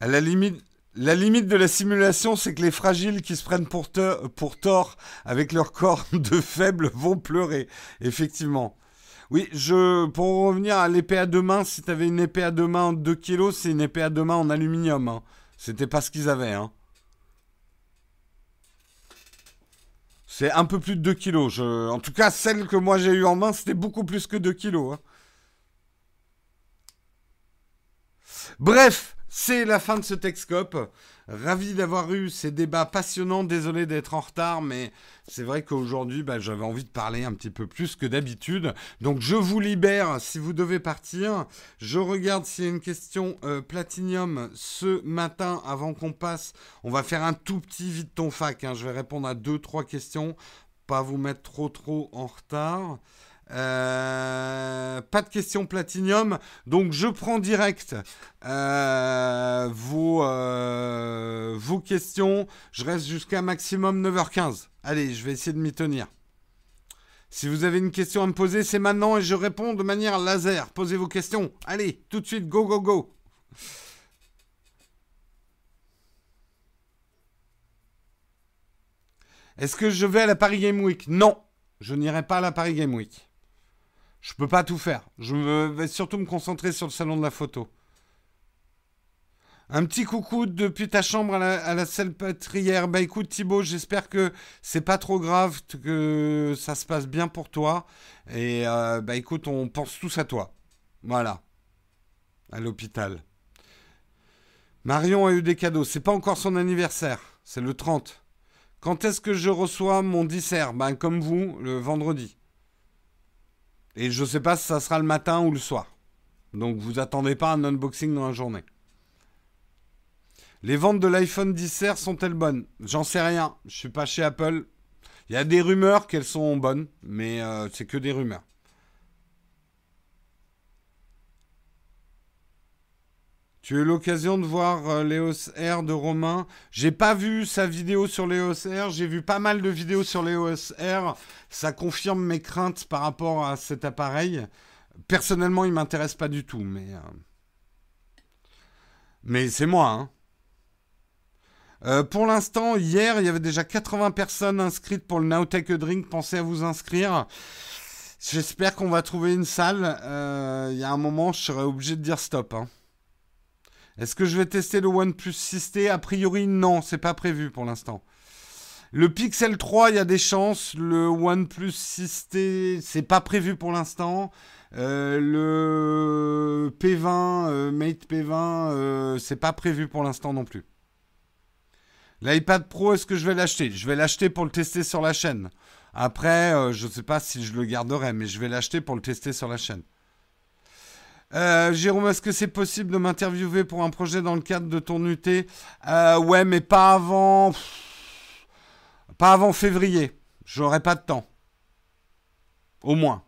À la limite, de la simulation, c'est que les fragiles qui se prennent pour, tort avec leur corps de faible vont pleurer. Effectivement. Oui, je, pour revenir à l'épée à deux mains, si tu avais une épée à deux mains en 2 kg, c'est une épée à deux mains en aluminium. Hein. C'était pas ce qu'ils avaient. Hein. C'est un peu plus de 2 kilos. En tout cas, celle que moi j'ai eue en main, c'était beaucoup plus que 2 kilos. Hein. Bref, c'est la fin de ce Texcope. Ravi d'avoir eu ces débats passionnants. Désolé d'être en retard, mais c'est vrai qu'aujourd'hui, bah, j'avais envie de parler un petit peu plus que d'habitude. Donc, je vous libère si vous devez partir. Je regarde s'il y a une question euh, Platinium ce matin avant qu'on passe. On va faire un tout petit vite ton fac. Hein. Je vais répondre à deux, trois questions. Pas vous mettre trop, trop en retard. Euh, pas de questions platinium, donc je prends direct euh, euh, vos questions. Je reste jusqu'à maximum 9h15. Allez, je vais essayer de m'y tenir. Si vous avez une question à me poser, c'est maintenant et je réponds de manière laser. Posez vos questions. Allez, tout de suite, go, go, go. Est-ce que je vais à la Paris Game Week? Non, je n'irai pas à la Paris Game Week. Je peux pas tout faire. Je vais surtout me concentrer sur le salon de la photo. Un petit coucou depuis ta chambre à la, à la salpêtrière. Bah écoute Thibaut, j'espère que c'est pas trop grave, que ça se passe bien pour toi. Et euh, bah écoute, on pense tous à toi. Voilà. À l'hôpital. Marion a eu des cadeaux. C'est pas encore son anniversaire. C'est le 30. Quand est-ce que je reçois mon dissert Ben comme vous, le vendredi. Et je ne sais pas si ça sera le matin ou le soir. Donc vous attendez pas un unboxing dans la journée. Les ventes de l'iPhone 10R sont-elles bonnes? J'en sais rien. Je suis pas chez Apple. Il y a des rumeurs qu'elles sont bonnes, mais euh, c'est que des rumeurs. Tu as eu l'occasion de voir euh, l'EOS R de Romain. J'ai pas vu sa vidéo sur l'EOS R. J'ai vu pas mal de vidéos sur l'EOS R. Ça confirme mes craintes par rapport à cet appareil. Personnellement, il m'intéresse pas du tout, mais euh, c'est moi. Hein. Euh, pour l'instant, hier, il y avait déjà 80 personnes inscrites pour le Now Take a Drink. Pensez à vous inscrire. J'espère qu'on va trouver une salle. Il y a un moment, je serai obligé de dire stop. Hein. Est-ce que je vais tester le OnePlus 6T A priori, non, c'est pas prévu pour l'instant. Le Pixel 3, il y a des chances. Le OnePlus 6T, c'est pas prévu pour l'instant. Euh, le P20, euh, Mate P20, euh, c'est pas prévu pour l'instant non plus. L'iPad Pro, est-ce que je vais l'acheter? Je vais l'acheter pour le tester sur la chaîne. Après, je ne sais pas si je le garderai, mais je vais l'acheter pour le tester sur la chaîne. Euh, Jérôme, est-ce que c'est possible de m'interviewer pour un projet dans le cadre de ton UT euh, Ouais, mais pas avant. Pas avant février. J'aurai pas de temps. Au moins.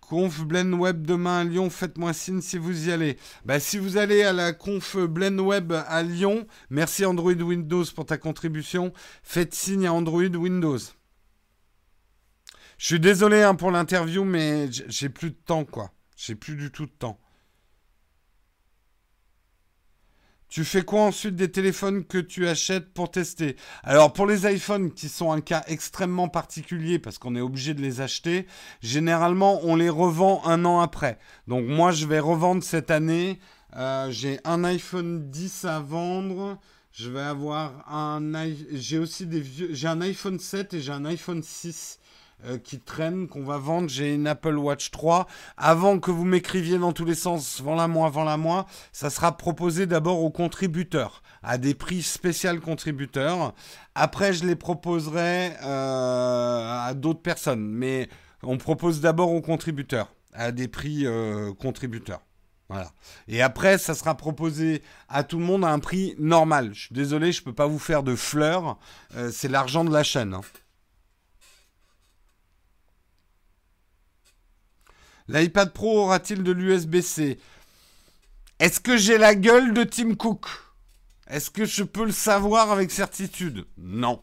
Conf Blend Web demain à Lyon, faites-moi signe si vous y allez. Bah, si vous allez à la conf Blend Web à Lyon, merci Android Windows pour ta contribution. Faites signe à Android Windows. Je suis désolé hein, pour l'interview, mais j'ai plus de temps, quoi. J'ai plus du tout de temps. Tu fais quoi ensuite des téléphones que tu achètes pour tester? Alors pour les iPhones qui sont un cas extrêmement particulier parce qu'on est obligé de les acheter, généralement on les revend un an après. Donc moi je vais revendre cette année. Euh, j'ai un iPhone 10 à vendre. Je vais avoir un j'ai aussi des vieux j'ai un iPhone 7 et j'ai un iPhone 6 euh, qui traîne, qu'on va vendre. J'ai une Apple Watch 3. Avant que vous m'écriviez dans tous les sens, vends-la moi, vends-la moi, ça sera proposé d'abord aux contributeurs, à des prix spéciaux contributeurs. Après, je les proposerai euh, à d'autres personnes. Mais on propose d'abord aux contributeurs, à des prix euh, contributeurs. Voilà. Et après, ça sera proposé à tout le monde à un prix normal. Je suis désolé, je ne peux pas vous faire de fleurs. c'est l'argent de la chaîne. Hein. L'iPad Pro aura-t-il de l'USB-C Est-ce que j'ai la gueule de Tim Cook? Est-ce que je peux le savoir avec certitude? Non.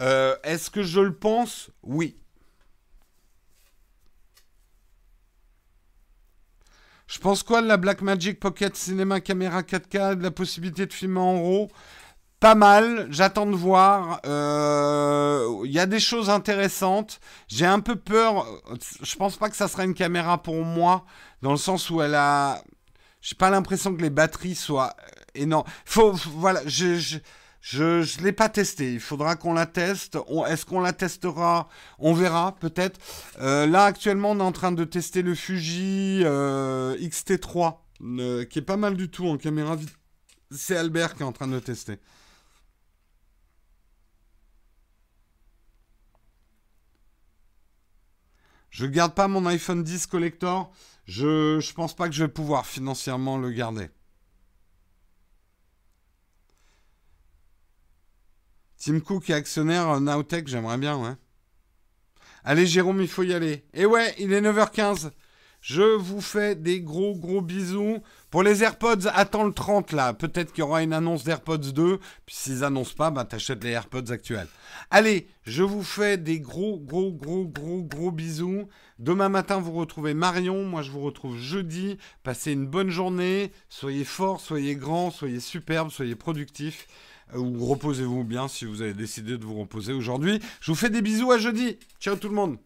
Euh, est-ce que je le pense? Oui. Je pense quoi de la Blackmagic Pocket Cinema Caméra 4K, de la possibilité de filmer en RAW? Pas mal, j'attends de voir. Il euh, y a des choses intéressantes. J'ai un peu peur. Je pense pas que ça sera une caméra pour moi, dans le sens où elle a. J'ai pas l'impression que les batteries soient énormes. Faut, voilà, je, Je ne l'ai pas testé. Il faudra qu'on la teste. Est-ce qu'on la testera? On verra peut-être. Euh, là, actuellement, on est en train de tester le Fuji euh, XT3, euh, qui est pas mal du tout en caméra. C'est Albert qui est en train de tester. Je garde pas mon iPhone 10 collector. Je ne pense pas que je vais pouvoir financièrement le garder. Tim Cook est actionnaire Nowtech, j'aimerais bien. Allez, Jérôme, il faut y aller. Et ouais, il est 9h15. Je vous fais des gros gros bisous. Pour les AirPods, attends le 30 là. Peut-être qu'il y aura une annonce d'AirPods 2. Puis s'ils annoncent pas, bah t'achètes les AirPods actuels. Allez, je vous fais des gros gros gros gros gros bisous. Demain matin, vous retrouvez Marion. Moi, je vous retrouve jeudi. Passez une bonne journée. Soyez forts, soyez grands, soyez superbes, soyez productifs. Euh, ou reposez-vous bien si vous avez décidé de vous reposer aujourd'hui. Je vous fais des bisous à jeudi. Ciao tout le monde.